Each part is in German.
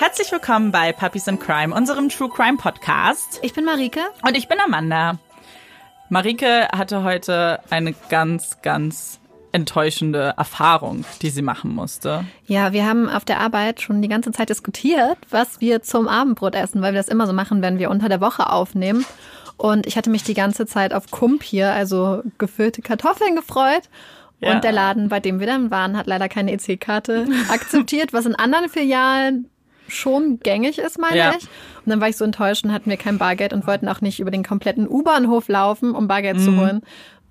Herzlich willkommen bei Puppies and Crime, unserem True Crime Podcast. Ich bin Marike. Und ich bin Amanda. Marike hatte heute eine ganz, ganz enttäuschende Erfahrung, die sie machen musste. Ja, wir haben auf der Arbeit schon die ganze Zeit diskutiert, was wir zum Abendbrot essen, weil wir das immer so machen, wenn wir unter der Woche aufnehmen. Und ich hatte mich die ganze Zeit auf Kump hier, also gefüllte Kartoffeln gefreut. Ja. Und der Laden, bei dem wir dann waren, hat leider keine EC-Karte akzeptiert, was in anderen Filialen schon gängig ist, meine ja. ich. Und dann war ich so enttäuscht und hatten wir kein Bargeld und wollten auch nicht über den kompletten U-Bahnhof laufen, um Bargeld mhm. zu holen.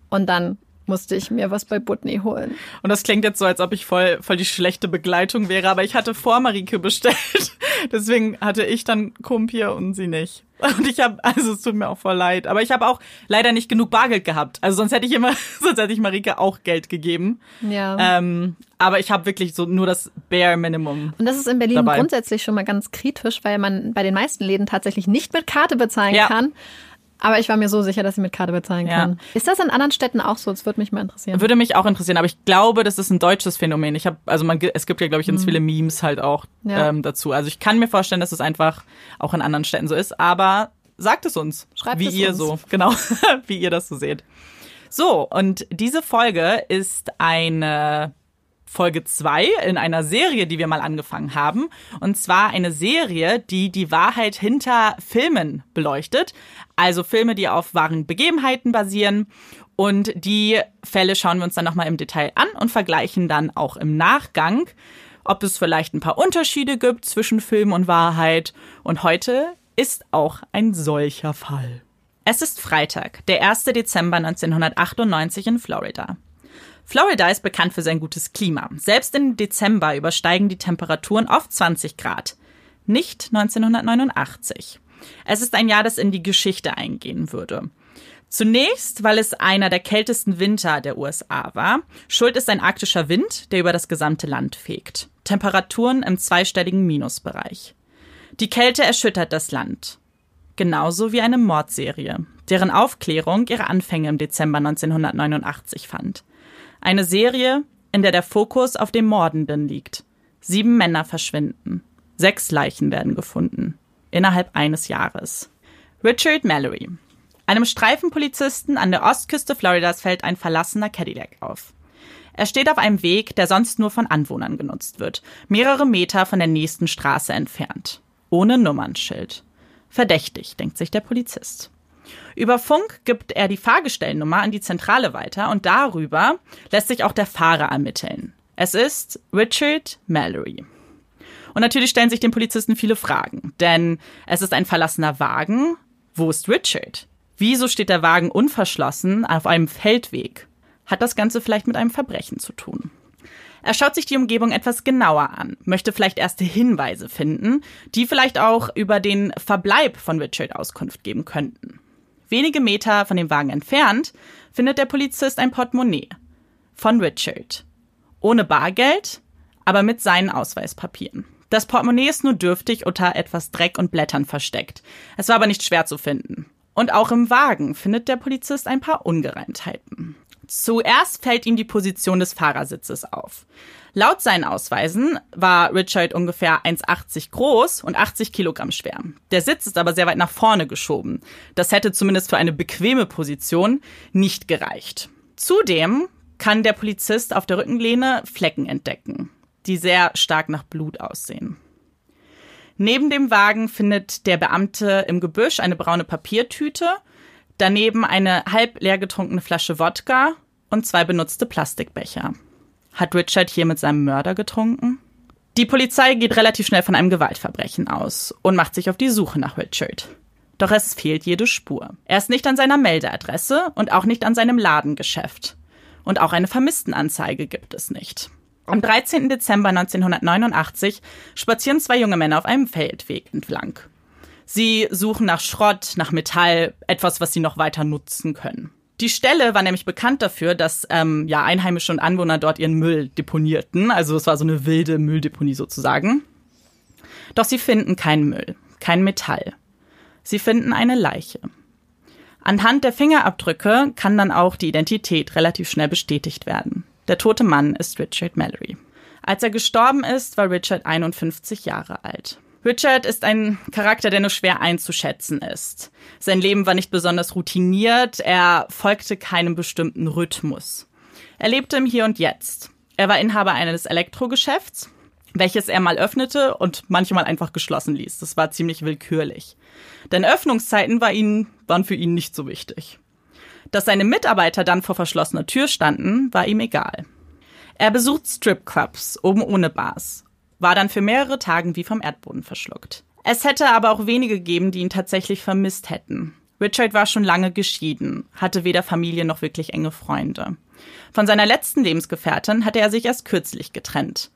Und dann musste ich mir was bei Butney holen. Und das klingt jetzt so, als ob ich voll, voll die schlechte Begleitung wäre, aber ich hatte vor Marike bestellt. Deswegen hatte ich dann Kumpir und sie nicht. Und ich habe, also es tut mir auch voll leid, aber ich habe auch leider nicht genug Bargeld gehabt. Also sonst hätte ich immer, sonst hätte ich Marike auch Geld gegeben. Ja. Ähm, aber ich habe wirklich so nur das Bare Minimum. Und das ist in Berlin dabei. grundsätzlich schon mal ganz kritisch, weil man bei den meisten Läden tatsächlich nicht mit Karte bezahlen ja. kann. Aber ich war mir so sicher, dass sie mit Karte bezahlen kann. Ja. Ist das in anderen Städten auch so? Das würde mich mal interessieren. Würde mich auch interessieren, aber ich glaube, das ist ein deutsches Phänomen. Ich habe, also man, es gibt ja, glaube ich, ganz mhm. viele Memes halt auch ja. ähm, dazu. Also ich kann mir vorstellen, dass es einfach auch in anderen Städten so ist. Aber sagt es uns, Schreibt wie es ihr uns. so, genau, wie ihr das so seht. So und diese Folge ist eine Folge 2 in einer Serie, die wir mal angefangen haben. Und zwar eine Serie, die die Wahrheit hinter Filmen beleuchtet. Also Filme, die auf wahren Begebenheiten basieren. Und die Fälle schauen wir uns dann nochmal im Detail an und vergleichen dann auch im Nachgang, ob es vielleicht ein paar Unterschiede gibt zwischen Film und Wahrheit. Und heute ist auch ein solcher Fall. Es ist Freitag, der 1. Dezember 1998 in Florida. Florida ist bekannt für sein gutes Klima. Selbst im Dezember übersteigen die Temperaturen oft 20 Grad. Nicht 1989. Es ist ein Jahr, das in die Geschichte eingehen würde. Zunächst, weil es einer der kältesten Winter der USA war. Schuld ist ein arktischer Wind, der über das gesamte Land fegt. Temperaturen im zweistelligen Minusbereich. Die Kälte erschüttert das Land. Genauso wie eine Mordserie, deren Aufklärung ihre Anfänge im Dezember 1989 fand. Eine Serie, in der der Fokus auf dem Mordenden liegt. Sieben Männer verschwinden. Sechs Leichen werden gefunden. Innerhalb eines Jahres. Richard Mallory. Einem Streifenpolizisten an der Ostküste Floridas fällt ein verlassener Cadillac auf. Er steht auf einem Weg, der sonst nur von Anwohnern genutzt wird, mehrere Meter von der nächsten Straße entfernt. Ohne Nummernschild. Verdächtig, denkt sich der Polizist. Über Funk gibt er die Fahrgestellnummer an die Zentrale weiter und darüber lässt sich auch der Fahrer ermitteln. Es ist Richard Mallory. Und natürlich stellen sich den Polizisten viele Fragen, denn es ist ein verlassener Wagen. Wo ist Richard? Wieso steht der Wagen unverschlossen auf einem Feldweg? Hat das Ganze vielleicht mit einem Verbrechen zu tun? Er schaut sich die Umgebung etwas genauer an, möchte vielleicht erste Hinweise finden, die vielleicht auch über den Verbleib von Richard Auskunft geben könnten. Wenige Meter von dem Wagen entfernt findet der Polizist ein Portemonnaie von Richard. Ohne Bargeld, aber mit seinen Ausweispapieren. Das Portemonnaie ist nur dürftig unter etwas Dreck und Blättern versteckt. Es war aber nicht schwer zu finden. Und auch im Wagen findet der Polizist ein paar Ungereimtheiten. Zuerst fällt ihm die Position des Fahrersitzes auf. Laut seinen Ausweisen war Richard ungefähr 1,80 groß und 80 Kilogramm schwer. Der Sitz ist aber sehr weit nach vorne geschoben. Das hätte zumindest für eine bequeme Position nicht gereicht. Zudem kann der Polizist auf der Rückenlehne Flecken entdecken, die sehr stark nach Blut aussehen. Neben dem Wagen findet der Beamte im Gebüsch eine braune Papiertüte, daneben eine halb leer getrunkene Flasche Wodka und zwei benutzte Plastikbecher. Hat Richard hier mit seinem Mörder getrunken? Die Polizei geht relativ schnell von einem Gewaltverbrechen aus und macht sich auf die Suche nach Richard. Doch es fehlt jede Spur. Er ist nicht an seiner Meldeadresse und auch nicht an seinem Ladengeschäft. Und auch eine Vermisstenanzeige gibt es nicht. Am 13. Dezember 1989 spazieren zwei junge Männer auf einem Feldweg entlang. Sie suchen nach Schrott, nach Metall, etwas, was sie noch weiter nutzen können. Die Stelle war nämlich bekannt dafür, dass ähm, ja Einheimische und Anwohner dort ihren Müll deponierten. Also es war so eine wilde Mülldeponie sozusagen. Doch sie finden keinen Müll, kein Metall. Sie finden eine Leiche. Anhand der Fingerabdrücke kann dann auch die Identität relativ schnell bestätigt werden. Der tote Mann ist Richard Mallory. Als er gestorben ist, war Richard 51 Jahre alt. Richard ist ein Charakter, der nur schwer einzuschätzen ist. Sein Leben war nicht besonders routiniert, er folgte keinem bestimmten Rhythmus. Er lebte im Hier und Jetzt. Er war Inhaber eines Elektrogeschäfts, welches er mal öffnete und manchmal einfach geschlossen ließ. Das war ziemlich willkürlich. Denn Öffnungszeiten war ihn, waren für ihn nicht so wichtig. Dass seine Mitarbeiter dann vor verschlossener Tür standen, war ihm egal. Er besucht Stripclubs, oben ohne Bars, war dann für mehrere Tage wie vom Erdboden verschluckt. Es hätte aber auch wenige gegeben, die ihn tatsächlich vermisst hätten. Richard war schon lange geschieden, hatte weder Familie noch wirklich enge Freunde. Von seiner letzten Lebensgefährtin hatte er sich erst kürzlich getrennt.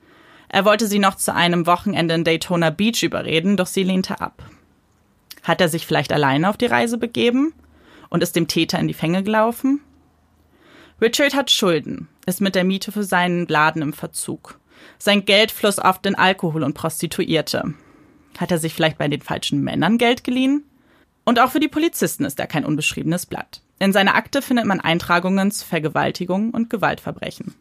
Er wollte sie noch zu einem Wochenende in Daytona Beach überreden, doch sie lehnte ab. Hat er sich vielleicht alleine auf die Reise begeben und ist dem Täter in die Fänge gelaufen? Richard hat Schulden, ist mit der Miete für seinen Laden im Verzug. Sein Geld floss oft in Alkohol und Prostituierte. Hat er sich vielleicht bei den falschen Männern Geld geliehen? Und auch für die Polizisten ist er kein unbeschriebenes Blatt. In seiner Akte findet man Eintragungen zu Vergewaltigung und Gewaltverbrechen.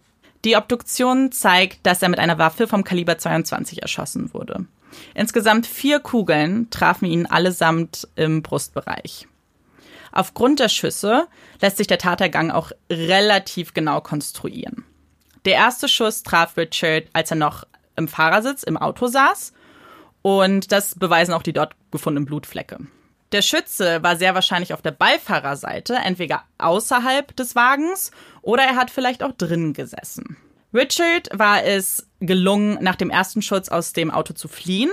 Die Obduktion zeigt, dass er mit einer Waffe vom Kaliber 22 erschossen wurde. Insgesamt vier Kugeln trafen ihn allesamt im Brustbereich. Aufgrund der Schüsse lässt sich der Tatergang auch relativ genau konstruieren. Der erste Schuss traf Richard, als er noch im Fahrersitz im Auto saß. Und das beweisen auch die dort gefundenen Blutflecke. Der Schütze war sehr wahrscheinlich auf der Beifahrerseite, entweder außerhalb des Wagens oder er hat vielleicht auch drinnen gesessen. Richard war es gelungen, nach dem ersten Schutz aus dem Auto zu fliehen.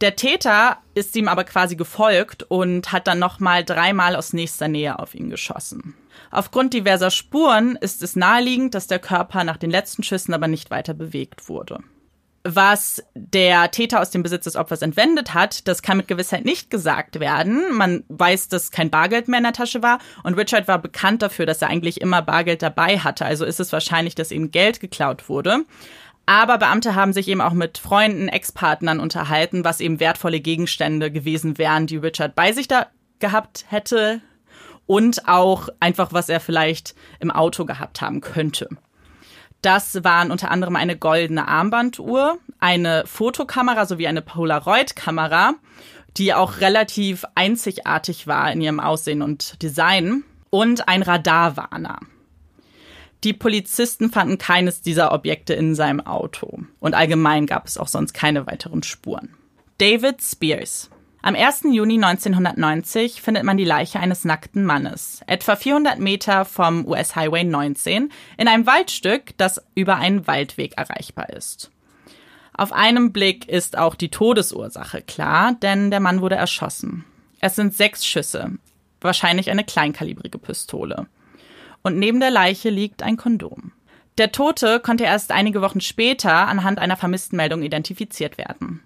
Der Täter ist ihm aber quasi gefolgt und hat dann nochmal dreimal aus nächster Nähe auf ihn geschossen. Aufgrund diverser Spuren ist es naheliegend, dass der Körper nach den letzten Schüssen aber nicht weiter bewegt wurde. Was der Täter aus dem Besitz des Opfers entwendet hat, das kann mit Gewissheit nicht gesagt werden. Man weiß, dass kein Bargeld mehr in der Tasche war und Richard war bekannt dafür, dass er eigentlich immer Bargeld dabei hatte. Also ist es wahrscheinlich, dass ihm Geld geklaut wurde. Aber Beamte haben sich eben auch mit Freunden, Ex-Partnern unterhalten, was eben wertvolle Gegenstände gewesen wären, die Richard bei sich da gehabt hätte und auch einfach, was er vielleicht im Auto gehabt haben könnte. Das waren unter anderem eine goldene Armbanduhr, eine Fotokamera sowie eine Polaroid-Kamera, die auch relativ einzigartig war in ihrem Aussehen und Design, und ein Radarwarner. Die Polizisten fanden keines dieser Objekte in seinem Auto und allgemein gab es auch sonst keine weiteren Spuren. David Spears. Am 1. Juni 1990 findet man die Leiche eines nackten Mannes, etwa 400 Meter vom US Highway 19, in einem Waldstück, das über einen Waldweg erreichbar ist. Auf einen Blick ist auch die Todesursache klar, denn der Mann wurde erschossen. Es sind sechs Schüsse, wahrscheinlich eine kleinkalibrige Pistole. Und neben der Leiche liegt ein Kondom. Der Tote konnte erst einige Wochen später anhand einer Vermisstenmeldung identifiziert werden.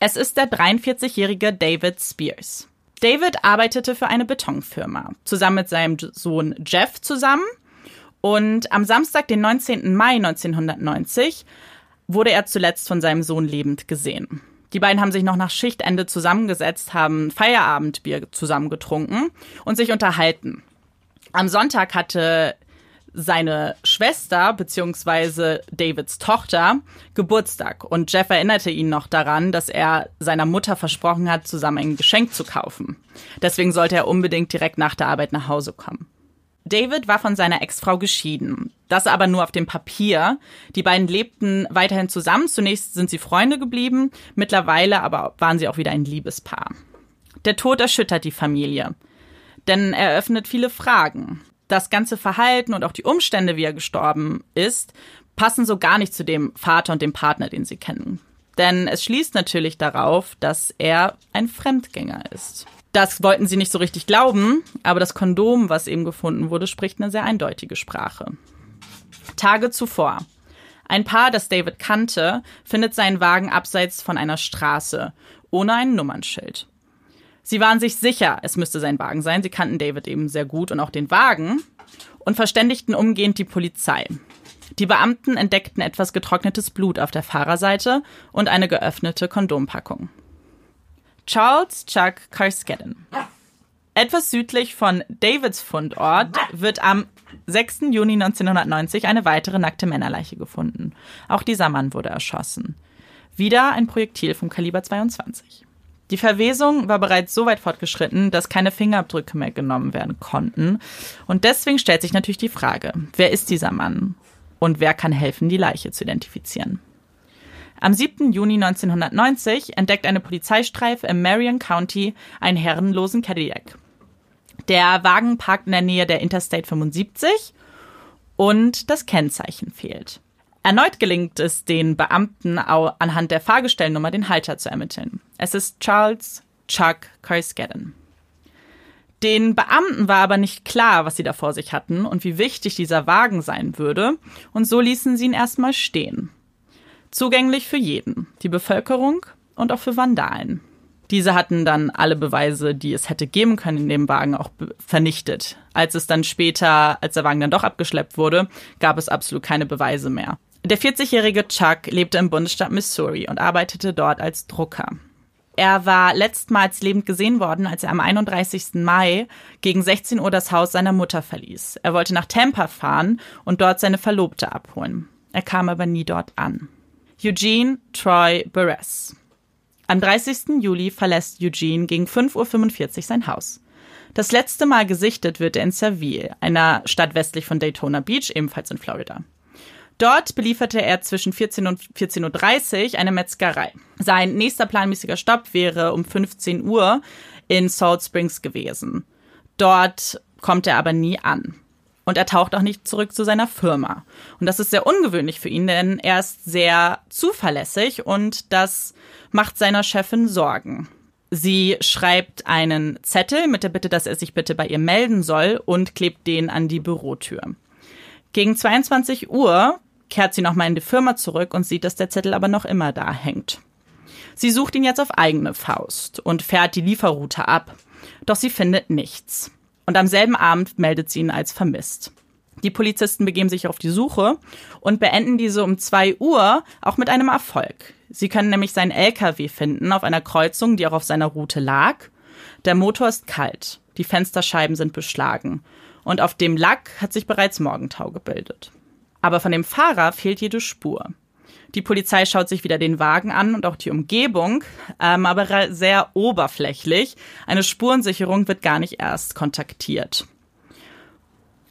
Es ist der 43-jährige David Spears. David arbeitete für eine Betonfirma, zusammen mit seinem Sohn Jeff zusammen. Und am Samstag, den 19. Mai 1990, wurde er zuletzt von seinem Sohn lebend gesehen. Die beiden haben sich noch nach Schichtende zusammengesetzt, haben Feierabendbier zusammen getrunken und sich unterhalten. Am Sonntag hatte seine Schwester beziehungsweise Davids Tochter Geburtstag und Jeff erinnerte ihn noch daran, dass er seiner Mutter versprochen hat, zusammen ein Geschenk zu kaufen. Deswegen sollte er unbedingt direkt nach der Arbeit nach Hause kommen. David war von seiner Ex-Frau geschieden. Das aber nur auf dem Papier. Die beiden lebten weiterhin zusammen. Zunächst sind sie Freunde geblieben. Mittlerweile aber waren sie auch wieder ein Liebespaar. Der Tod erschüttert die Familie. Denn er eröffnet viele Fragen das ganze Verhalten und auch die Umstände, wie er gestorben ist, passen so gar nicht zu dem Vater und dem Partner, den sie kennen. Denn es schließt natürlich darauf, dass er ein Fremdgänger ist. Das wollten sie nicht so richtig glauben, aber das Kondom, was eben gefunden wurde, spricht eine sehr eindeutige Sprache. Tage zuvor. Ein Paar, das David kannte, findet seinen Wagen abseits von einer Straße, ohne ein Nummernschild. Sie waren sich sicher, es müsste sein Wagen sein. Sie kannten David eben sehr gut und auch den Wagen und verständigten umgehend die Polizei. Die Beamten entdeckten etwas getrocknetes Blut auf der Fahrerseite und eine geöffnete Kondompackung. Charles Chuck Carskedden. Etwas südlich von Davids Fundort wird am 6. Juni 1990 eine weitere nackte Männerleiche gefunden. Auch dieser Mann wurde erschossen. Wieder ein Projektil vom Kaliber 22. Die Verwesung war bereits so weit fortgeschritten, dass keine Fingerabdrücke mehr genommen werden konnten. Und deswegen stellt sich natürlich die Frage, wer ist dieser Mann? Und wer kann helfen, die Leiche zu identifizieren? Am 7. Juni 1990 entdeckt eine Polizeistreife im Marion County einen herrenlosen Cadillac. Der Wagen parkt in der Nähe der Interstate 75 und das Kennzeichen fehlt. Erneut gelingt es den Beamten anhand der Fahrgestellnummer den Halter zu ermitteln. Es ist Charles Chuck Kerskedden. Den Beamten war aber nicht klar, was sie da vor sich hatten und wie wichtig dieser Wagen sein würde, und so ließen sie ihn erstmal stehen. Zugänglich für jeden, die Bevölkerung und auch für Vandalen. Diese hatten dann alle Beweise, die es hätte geben können in dem Wagen, auch vernichtet. Als es dann später, als der Wagen dann doch abgeschleppt wurde, gab es absolut keine Beweise mehr. Der 40-jährige Chuck lebte im Bundesstaat Missouri und arbeitete dort als Drucker. Er war letztmals lebend gesehen worden, als er am 31. Mai gegen 16 Uhr das Haus seiner Mutter verließ. Er wollte nach Tampa fahren und dort seine Verlobte abholen. Er kam aber nie dort an. Eugene Troy Beres. Am 30. Juli verlässt Eugene gegen 5.45 Uhr sein Haus. Das letzte Mal gesichtet wird er in Seville, einer Stadt westlich von Daytona Beach, ebenfalls in Florida. Dort belieferte er zwischen 14 und 14.30 Uhr eine Metzgerei. Sein nächster planmäßiger Stopp wäre um 15 Uhr in Salt Springs gewesen. Dort kommt er aber nie an. Und er taucht auch nicht zurück zu seiner Firma. Und das ist sehr ungewöhnlich für ihn, denn er ist sehr zuverlässig und das macht seiner Chefin Sorgen. Sie schreibt einen Zettel mit der Bitte, dass er sich bitte bei ihr melden soll und klebt den an die Bürotür. Gegen 22 Uhr kehrt sie nochmal in die Firma zurück und sieht, dass der Zettel aber noch immer da hängt. Sie sucht ihn jetzt auf eigene Faust und fährt die Lieferroute ab. Doch sie findet nichts und am selben Abend meldet sie ihn als vermisst. Die Polizisten begeben sich auf die Suche und beenden diese um zwei Uhr auch mit einem Erfolg. Sie können nämlich seinen LKW finden auf einer Kreuzung, die auch auf seiner Route lag. Der Motor ist kalt, die Fensterscheiben sind beschlagen und auf dem Lack hat sich bereits Morgentau gebildet. Aber von dem Fahrer fehlt jede Spur. Die Polizei schaut sich wieder den Wagen an und auch die Umgebung, ähm, aber sehr oberflächlich. Eine Spurensicherung wird gar nicht erst kontaktiert.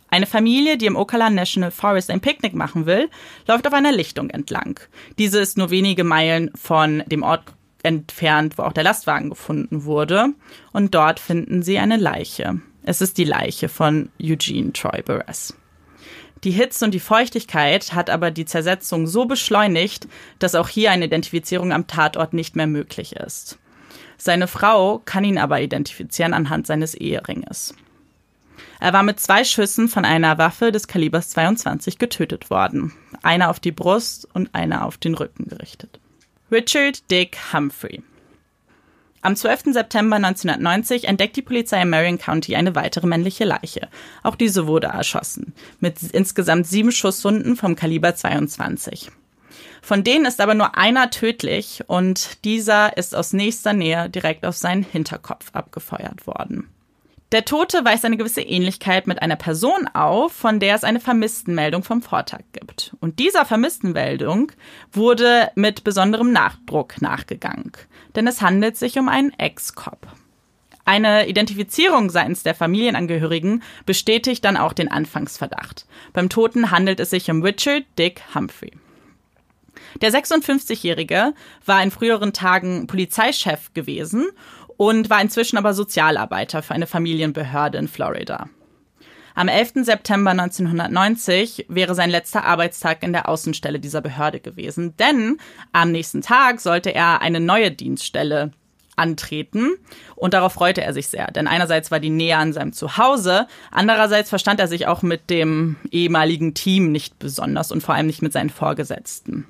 Eine Familie, die im Ocala National Forest ein Picknick machen will, läuft auf einer Lichtung entlang. Diese ist nur wenige Meilen von dem Ort entfernt, wo auch der Lastwagen gefunden wurde. Und dort finden sie eine Leiche. Es ist die Leiche von Eugene Troy Beres. Die Hitze und die Feuchtigkeit hat aber die Zersetzung so beschleunigt, dass auch hier eine Identifizierung am Tatort nicht mehr möglich ist. Seine Frau kann ihn aber identifizieren anhand seines Eheringes. Er war mit zwei Schüssen von einer Waffe des Kalibers 22 getötet worden. Einer auf die Brust und einer auf den Rücken gerichtet. Richard Dick Humphrey. Am 12. September 1990 entdeckt die Polizei in Marion County eine weitere männliche Leiche. Auch diese wurde erschossen, mit insgesamt sieben Schusswunden vom Kaliber 22. Von denen ist aber nur einer tödlich und dieser ist aus nächster Nähe direkt auf seinen Hinterkopf abgefeuert worden. Der Tote weist eine gewisse Ähnlichkeit mit einer Person auf, von der es eine Vermisstenmeldung vom Vortag gibt. Und dieser Vermisstenmeldung wurde mit besonderem Nachdruck nachgegangen, denn es handelt sich um einen Ex-Cop. Eine Identifizierung seitens der Familienangehörigen bestätigt dann auch den Anfangsverdacht. Beim Toten handelt es sich um Richard Dick Humphrey. Der 56-Jährige war in früheren Tagen Polizeichef gewesen und war inzwischen aber Sozialarbeiter für eine Familienbehörde in Florida. Am 11. September 1990 wäre sein letzter Arbeitstag in der Außenstelle dieser Behörde gewesen, denn am nächsten Tag sollte er eine neue Dienststelle antreten und darauf freute er sich sehr, denn einerseits war die Nähe an seinem Zuhause, andererseits verstand er sich auch mit dem ehemaligen Team nicht besonders und vor allem nicht mit seinen Vorgesetzten.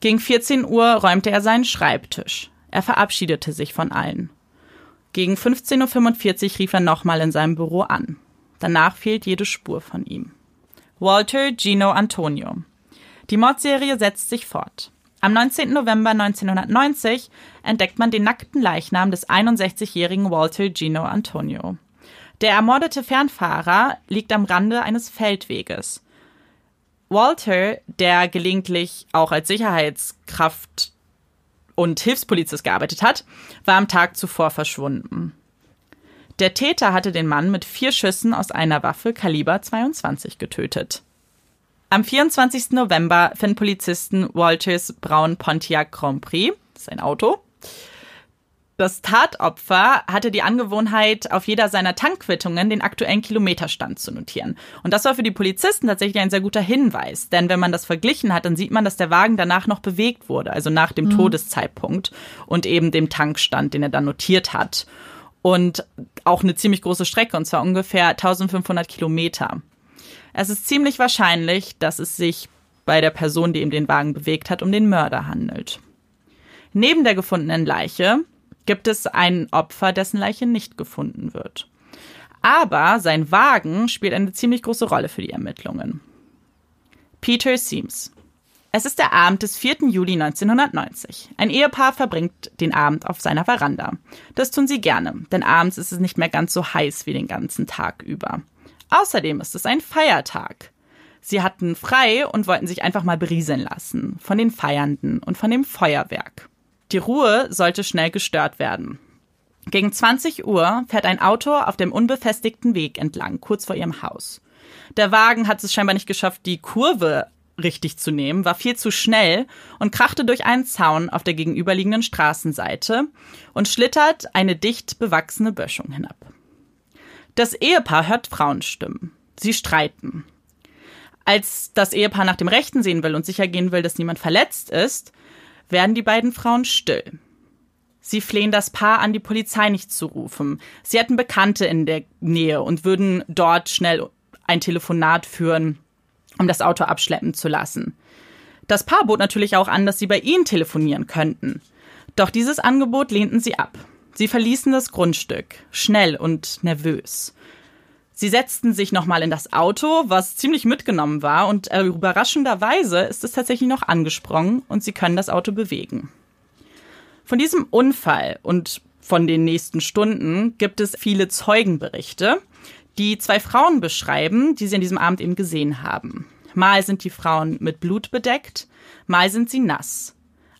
Gegen 14 Uhr räumte er seinen Schreibtisch. Er verabschiedete sich von allen. Gegen 15.45 Uhr rief er nochmal in seinem Büro an. Danach fehlt jede Spur von ihm. Walter Gino Antonio. Die Mordserie setzt sich fort. Am 19. November 1990 entdeckt man den nackten Leichnam des 61-jährigen Walter Gino Antonio. Der ermordete Fernfahrer liegt am Rande eines Feldweges. Walter, der gelegentlich auch als Sicherheitskraft und Hilfspolizist gearbeitet hat, war am Tag zuvor verschwunden. Der Täter hatte den Mann mit vier Schüssen aus einer Waffe Kaliber 22 getötet. Am 24. November finden Polizisten Walters Braun Pontiac Grand Prix, das ist ein Auto. Das Tatopfer hatte die Angewohnheit, auf jeder seiner Tankquittungen den aktuellen Kilometerstand zu notieren. Und das war für die Polizisten tatsächlich ein sehr guter Hinweis, denn wenn man das verglichen hat, dann sieht man, dass der Wagen danach noch bewegt wurde, also nach dem mhm. Todeszeitpunkt und eben dem Tankstand, den er dann notiert hat. Und auch eine ziemlich große Strecke, und zwar ungefähr 1500 Kilometer. Es ist ziemlich wahrscheinlich, dass es sich bei der Person, die ihm den Wagen bewegt hat, um den Mörder handelt. Neben der gefundenen Leiche gibt es ein Opfer, dessen Leiche nicht gefunden wird. Aber sein Wagen spielt eine ziemlich große Rolle für die Ermittlungen. Peter Seams. Es ist der Abend des 4. Juli 1990. Ein Ehepaar verbringt den Abend auf seiner Veranda. Das tun sie gerne, denn abends ist es nicht mehr ganz so heiß wie den ganzen Tag über. Außerdem ist es ein Feiertag. Sie hatten frei und wollten sich einfach mal berieseln lassen von den Feiernden und von dem Feuerwerk. Die Ruhe sollte schnell gestört werden. Gegen 20 Uhr fährt ein Auto auf dem unbefestigten Weg entlang, kurz vor ihrem Haus. Der Wagen hat es scheinbar nicht geschafft, die Kurve richtig zu nehmen, war viel zu schnell und krachte durch einen Zaun auf der gegenüberliegenden Straßenseite und schlittert eine dicht bewachsene Böschung hinab. Das Ehepaar hört Frauenstimmen. Sie streiten. Als das Ehepaar nach dem Rechten sehen will und sicher gehen will, dass niemand verletzt ist, werden die beiden Frauen still. Sie flehen das Paar an, die Polizei nicht zu rufen. Sie hätten Bekannte in der Nähe und würden dort schnell ein Telefonat führen, um das Auto abschleppen zu lassen. Das Paar bot natürlich auch an, dass sie bei ihnen telefonieren könnten. Doch dieses Angebot lehnten sie ab. Sie verließen das Grundstück, schnell und nervös. Sie setzten sich nochmal in das Auto, was ziemlich mitgenommen war, und äh, überraschenderweise ist es tatsächlich noch angesprungen und sie können das Auto bewegen. Von diesem Unfall und von den nächsten Stunden gibt es viele Zeugenberichte, die zwei Frauen beschreiben, die sie an diesem Abend eben gesehen haben. Mal sind die Frauen mit Blut bedeckt, mal sind sie nass.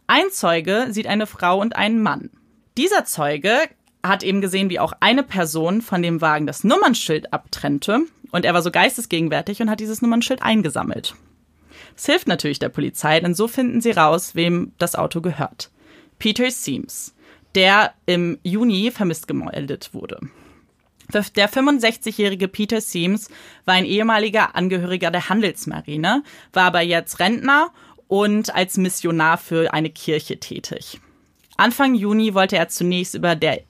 Ein Zeuge sieht eine Frau und einen Mann. Dieser Zeuge hat eben gesehen, wie auch eine Person von dem Wagen das Nummernschild abtrennte und er war so geistesgegenwärtig und hat dieses Nummernschild eingesammelt. Es hilft natürlich der Polizei, denn so finden sie raus, wem das Auto gehört. Peter Seams, der im Juni vermisst gemeldet wurde. Der 65-jährige Peter Seams war ein ehemaliger Angehöriger der Handelsmarine, war aber jetzt Rentner und als Missionar für eine Kirche tätig. Anfang Juni wollte er zunächst über der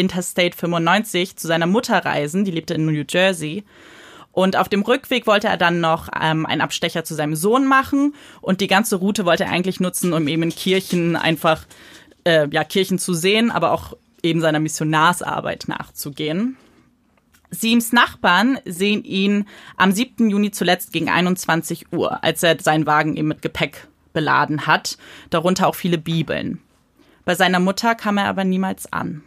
Interstate 95 zu seiner Mutter reisen, die lebte in New Jersey. Und auf dem Rückweg wollte er dann noch ähm, einen Abstecher zu seinem Sohn machen. Und die ganze Route wollte er eigentlich nutzen, um eben in Kirchen einfach, äh, ja, Kirchen zu sehen, aber auch eben seiner Missionarsarbeit nachzugehen. Siems Nachbarn sehen ihn am 7. Juni zuletzt gegen 21 Uhr, als er seinen Wagen eben mit Gepäck beladen hat, darunter auch viele Bibeln. Bei seiner Mutter kam er aber niemals an.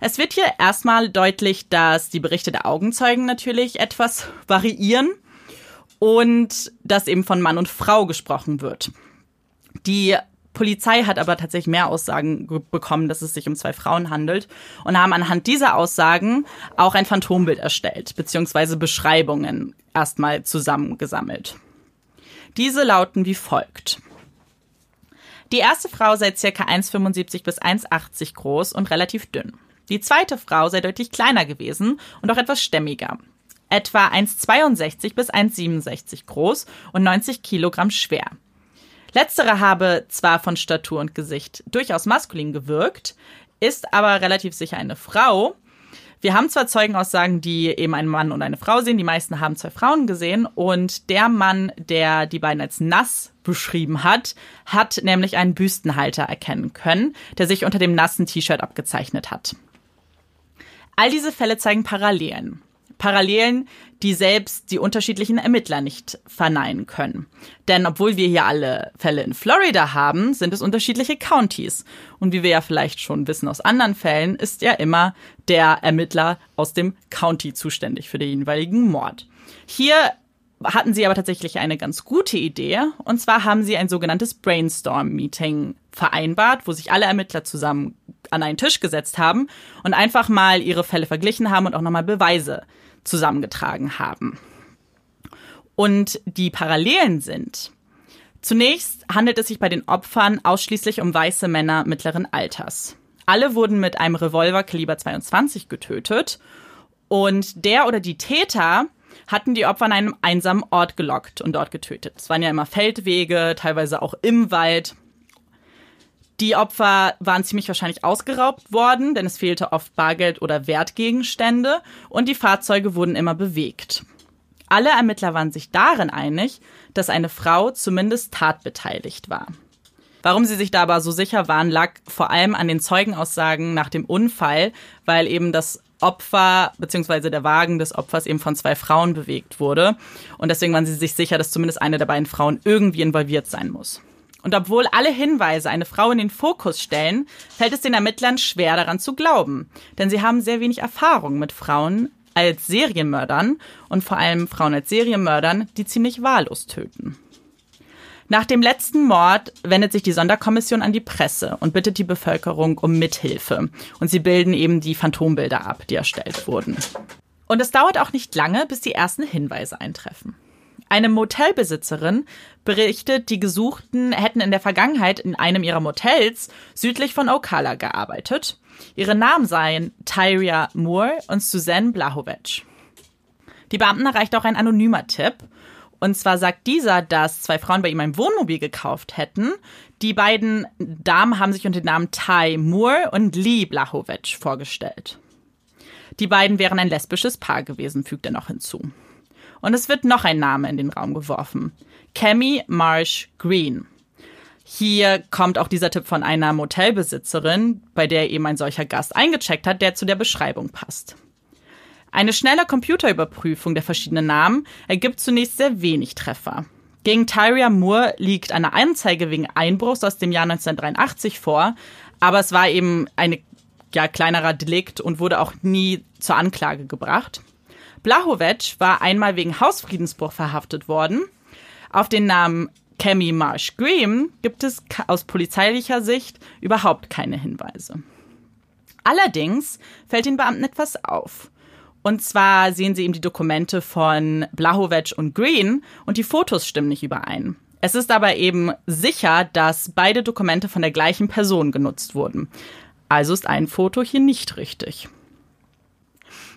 Es wird hier erstmal deutlich, dass die Berichte der Augenzeugen natürlich etwas variieren und dass eben von Mann und Frau gesprochen wird. Die Polizei hat aber tatsächlich mehr Aussagen bekommen, dass es sich um zwei Frauen handelt und haben anhand dieser Aussagen auch ein Phantombild erstellt, beziehungsweise Beschreibungen erstmal zusammengesammelt. Diese lauten wie folgt. Die erste Frau sei ca. 1,75 bis 1,80 groß und relativ dünn. Die zweite Frau sei deutlich kleiner gewesen und auch etwas stämmiger. Etwa 1,62 bis 1,67 groß und 90 Kilogramm schwer. Letztere habe zwar von Statur und Gesicht durchaus maskulin gewirkt, ist aber relativ sicher eine Frau. Wir haben zwar Zeugenaussagen, die eben einen Mann und eine Frau sehen, die meisten haben zwei Frauen gesehen und der Mann, der die beiden als nass beschrieben hat, hat nämlich einen Büstenhalter erkennen können, der sich unter dem nassen T-Shirt abgezeichnet hat. All diese Fälle zeigen Parallelen. Parallelen, die selbst die unterschiedlichen Ermittler nicht verneinen können. Denn obwohl wir hier alle Fälle in Florida haben, sind es unterschiedliche Counties. Und wie wir ja vielleicht schon wissen aus anderen Fällen, ist ja immer der Ermittler aus dem County zuständig für den jeweiligen Mord. Hier hatten sie aber tatsächlich eine ganz gute Idee. Und zwar haben sie ein sogenanntes Brainstorm-Meeting vereinbart, wo sich alle Ermittler zusammen an einen Tisch gesetzt haben und einfach mal ihre Fälle verglichen haben und auch nochmal Beweise zusammengetragen haben. Und die Parallelen sind, zunächst handelt es sich bei den Opfern ausschließlich um weiße Männer mittleren Alters. Alle wurden mit einem Revolver Kaliber 22 getötet und der oder die Täter hatten die Opfer an einem einsamen Ort gelockt und dort getötet. Es waren ja immer Feldwege, teilweise auch im Wald. Die Opfer waren ziemlich wahrscheinlich ausgeraubt worden, denn es fehlte oft Bargeld oder Wertgegenstände und die Fahrzeuge wurden immer bewegt. Alle Ermittler waren sich darin einig, dass eine Frau zumindest tatbeteiligt war. Warum sie sich da aber so sicher waren, lag vor allem an den Zeugenaussagen nach dem Unfall, weil eben das Opfer bzw. der Wagen des Opfers eben von zwei Frauen bewegt wurde. Und deswegen waren sie sich sicher, dass zumindest eine der beiden Frauen irgendwie involviert sein muss. Und obwohl alle Hinweise eine Frau in den Fokus stellen, fällt es den Ermittlern schwer daran zu glauben. Denn sie haben sehr wenig Erfahrung mit Frauen als Serienmördern und vor allem Frauen als Serienmördern, die ziemlich wahllos töten. Nach dem letzten Mord wendet sich die Sonderkommission an die Presse und bittet die Bevölkerung um Mithilfe. Und sie bilden eben die Phantombilder ab, die erstellt wurden. Und es dauert auch nicht lange, bis die ersten Hinweise eintreffen. Eine Motelbesitzerin berichtet, die Gesuchten hätten in der Vergangenheit in einem ihrer Motels südlich von Ocala gearbeitet. Ihre Namen seien Tyria Moore und Suzanne Blahovic. Die Beamten erreicht auch ein anonymer Tipp und zwar sagt dieser, dass zwei Frauen bei ihm ein Wohnmobil gekauft hätten. Die beiden Damen haben sich unter dem Namen Ty Moore und Lee Blachowicz vorgestellt. Die beiden wären ein lesbisches Paar gewesen, fügt er noch hinzu. Und es wird noch ein Name in den Raum geworfen. Cammy Marsh Green. Hier kommt auch dieser Tipp von einer Motelbesitzerin, bei der eben ein solcher Gast eingecheckt hat, der zu der Beschreibung passt. Eine schnelle Computerüberprüfung der verschiedenen Namen ergibt zunächst sehr wenig Treffer. Gegen Tyria Moore liegt eine Anzeige wegen Einbruchs aus dem Jahr 1983 vor, aber es war eben ein ja, kleinerer Delikt und wurde auch nie zur Anklage gebracht. Blachowicz war einmal wegen Hausfriedensbruch verhaftet worden. Auf den Namen Cammy Marsh Green gibt es aus polizeilicher Sicht überhaupt keine Hinweise. Allerdings fällt den Beamten etwas auf. Und zwar sehen sie eben die Dokumente von Blahovic und Green und die Fotos stimmen nicht überein. Es ist aber eben sicher, dass beide Dokumente von der gleichen Person genutzt wurden. Also ist ein Foto hier nicht richtig.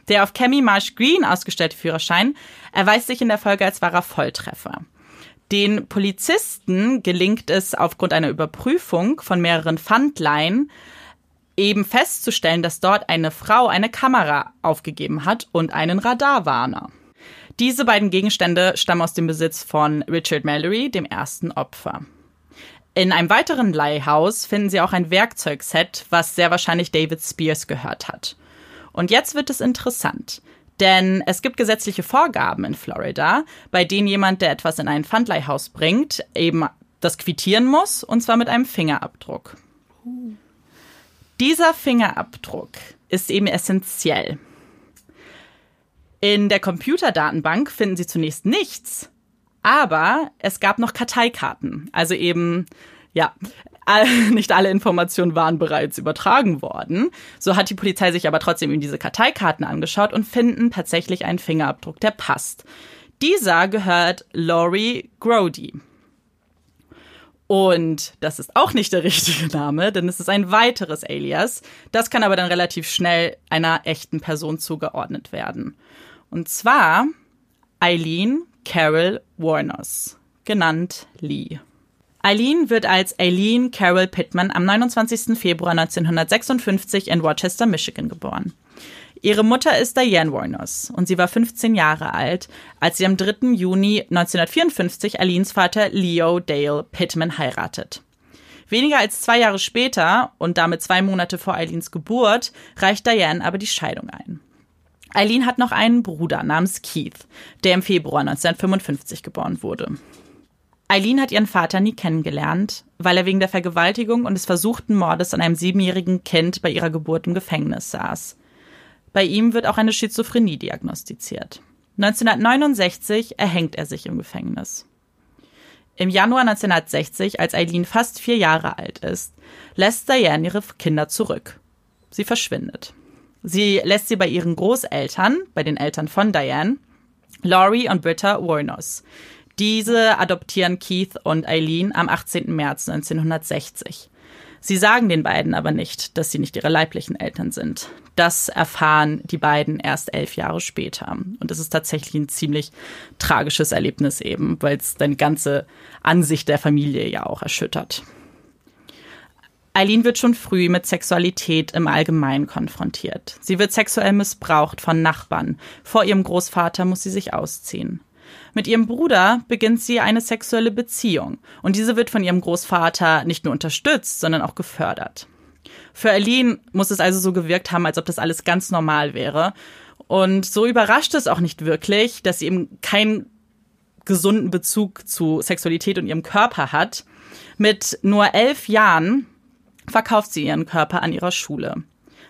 Der auf Cammy Marsh Green ausgestellte Führerschein erweist sich in der Folge als wahrer Volltreffer. Den Polizisten gelingt es aufgrund einer Überprüfung von mehreren Pfandleihen, eben festzustellen, dass dort eine Frau eine Kamera aufgegeben hat und einen Radarwarner. Diese beiden Gegenstände stammen aus dem Besitz von Richard Mallory, dem ersten Opfer. In einem weiteren Leihhaus finden sie auch ein Werkzeugset, was sehr wahrscheinlich David Spears gehört hat. Und jetzt wird es interessant. Denn es gibt gesetzliche Vorgaben in Florida, bei denen jemand, der etwas in ein Pfandleihhaus bringt, eben das quittieren muss, und zwar mit einem Fingerabdruck. Uh. Dieser Fingerabdruck ist eben essentiell. In der Computerdatenbank finden Sie zunächst nichts, aber es gab noch Karteikarten. Also eben, ja, nicht alle Informationen waren bereits übertragen worden. So hat die Polizei sich aber trotzdem eben diese Karteikarten angeschaut und finden tatsächlich einen Fingerabdruck, der passt. Dieser gehört Laurie Grody. Und das ist auch nicht der richtige Name, denn es ist ein weiteres Alias. Das kann aber dann relativ schnell einer echten Person zugeordnet werden. Und zwar Eileen Carol Warners, genannt Lee. Eileen wird als Eileen Carol Pittman am 29. Februar 1956 in Rochester, Michigan geboren. Ihre Mutter ist Diane Warners und sie war 15 Jahre alt, als sie am 3. Juni 1954 Alins Vater Leo Dale Pittman heiratet. Weniger als zwei Jahre später und damit zwei Monate vor Eileens Geburt reicht Diane aber die Scheidung ein. Eileen hat noch einen Bruder namens Keith, der im Februar 1955 geboren wurde. Eileen hat ihren Vater nie kennengelernt, weil er wegen der Vergewaltigung und des versuchten Mordes an einem siebenjährigen Kind bei ihrer Geburt im Gefängnis saß. Bei ihm wird auch eine Schizophrenie diagnostiziert. 1969 erhängt er sich im Gefängnis. Im Januar 1960, als Eileen fast vier Jahre alt ist, lässt Diane ihre Kinder zurück. Sie verschwindet. Sie lässt sie bei ihren Großeltern, bei den Eltern von Diane, Laurie und Britta Warnos. Diese adoptieren Keith und Eileen am 18. März 1960. Sie sagen den beiden aber nicht, dass sie nicht ihre leiblichen Eltern sind. Das erfahren die beiden erst elf Jahre später. Und es ist tatsächlich ein ziemlich tragisches Erlebnis eben, weil es deine ganze Ansicht der Familie ja auch erschüttert. Eileen wird schon früh mit Sexualität im Allgemeinen konfrontiert. Sie wird sexuell missbraucht von Nachbarn. Vor ihrem Großvater muss sie sich ausziehen. Mit ihrem Bruder beginnt sie eine sexuelle Beziehung und diese wird von ihrem Großvater nicht nur unterstützt, sondern auch gefördert. Für Aline muss es also so gewirkt haben, als ob das alles ganz normal wäre. Und so überrascht es auch nicht wirklich, dass sie eben keinen gesunden Bezug zu Sexualität und ihrem Körper hat. Mit nur elf Jahren verkauft sie ihren Körper an ihrer Schule.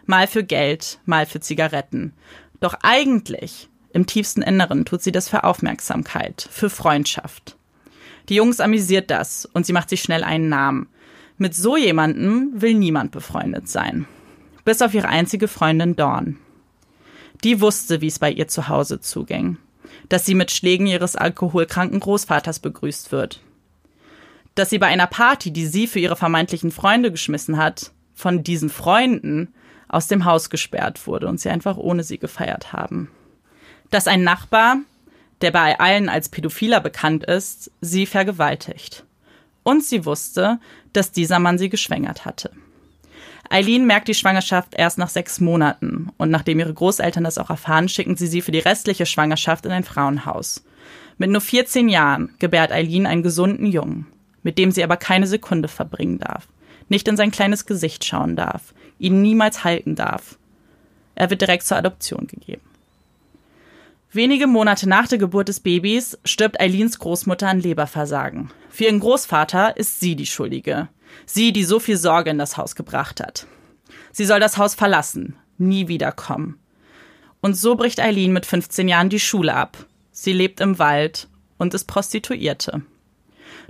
Mal für Geld, mal für Zigaretten. Doch eigentlich im tiefsten Inneren tut sie das für Aufmerksamkeit, für Freundschaft. Die Jungs amüsiert das und sie macht sich schnell einen Namen. Mit so jemandem will niemand befreundet sein. Bis auf ihre einzige Freundin Dawn. Die wusste, wie es bei ihr zu Hause zuging. Dass sie mit Schlägen ihres alkoholkranken Großvaters begrüßt wird. Dass sie bei einer Party, die sie für ihre vermeintlichen Freunde geschmissen hat, von diesen Freunden aus dem Haus gesperrt wurde und sie einfach ohne sie gefeiert haben dass ein Nachbar, der bei allen als Pädophiler bekannt ist, sie vergewaltigt. Und sie wusste, dass dieser Mann sie geschwängert hatte. Eileen merkt die Schwangerschaft erst nach sechs Monaten und nachdem ihre Großeltern das auch erfahren, schicken sie sie für die restliche Schwangerschaft in ein Frauenhaus. Mit nur 14 Jahren gebärt Eileen einen gesunden Jungen, mit dem sie aber keine Sekunde verbringen darf, nicht in sein kleines Gesicht schauen darf, ihn niemals halten darf. Er wird direkt zur Adoption gegeben. Wenige Monate nach der Geburt des Babys stirbt Eileens Großmutter an Leberversagen. Für ihren Großvater ist sie die Schuldige. Sie, die so viel Sorge in das Haus gebracht hat. Sie soll das Haus verlassen, nie wiederkommen. Und so bricht Eileen mit 15 Jahren die Schule ab. Sie lebt im Wald und ist Prostituierte.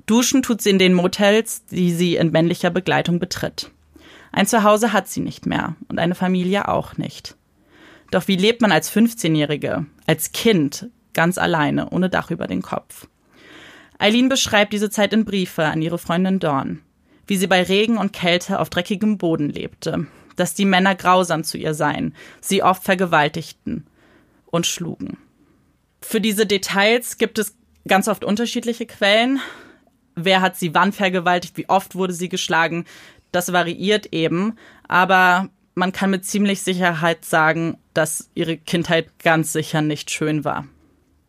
Duschen tut sie in den Motels, die sie in männlicher Begleitung betritt. Ein Zuhause hat sie nicht mehr und eine Familie auch nicht. Doch wie lebt man als 15-Jährige, als Kind, ganz alleine, ohne Dach über den Kopf? Eileen beschreibt diese Zeit in Briefe an ihre Freundin Dawn, wie sie bei Regen und Kälte auf dreckigem Boden lebte, dass die Männer grausam zu ihr seien, sie oft vergewaltigten und schlugen. Für diese Details gibt es ganz oft unterschiedliche Quellen. Wer hat sie wann vergewaltigt, wie oft wurde sie geschlagen, das variiert eben, aber man kann mit ziemlich Sicherheit sagen, dass ihre Kindheit ganz sicher nicht schön war.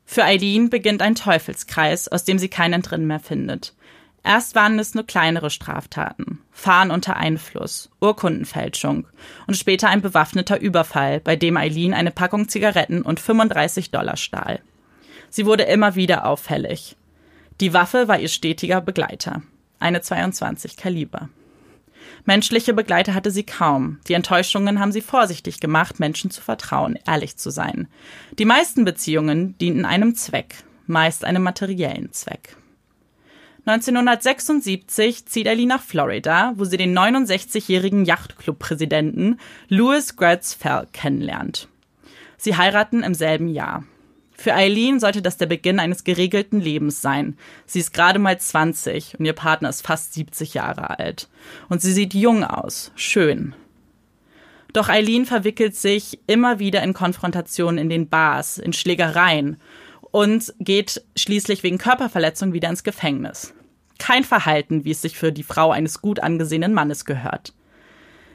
Für Eileen beginnt ein Teufelskreis, aus dem sie keinen Entrinnen mehr findet. Erst waren es nur kleinere Straftaten, Fahren unter Einfluss, Urkundenfälschung und später ein bewaffneter Überfall, bei dem Eileen eine Packung Zigaretten und 35 Dollar stahl. Sie wurde immer wieder auffällig. Die Waffe war ihr stetiger Begleiter, eine 22 Kaliber. Menschliche Begleiter hatte sie kaum. Die Enttäuschungen haben sie vorsichtig gemacht, Menschen zu vertrauen, ehrlich zu sein. Die meisten Beziehungen dienten einem Zweck, meist einem materiellen Zweck. 1976 zieht Ellie nach Florida, wo sie den 69-jährigen Yachtclub-Präsidenten Louis Gratz Fell kennenlernt. Sie heiraten im selben Jahr. Für Eileen sollte das der Beginn eines geregelten Lebens sein. Sie ist gerade mal 20 und ihr Partner ist fast 70 Jahre alt. Und sie sieht jung aus, schön. Doch Eileen verwickelt sich immer wieder in Konfrontationen in den Bars, in Schlägereien und geht schließlich wegen Körperverletzung wieder ins Gefängnis. Kein Verhalten, wie es sich für die Frau eines gut angesehenen Mannes gehört.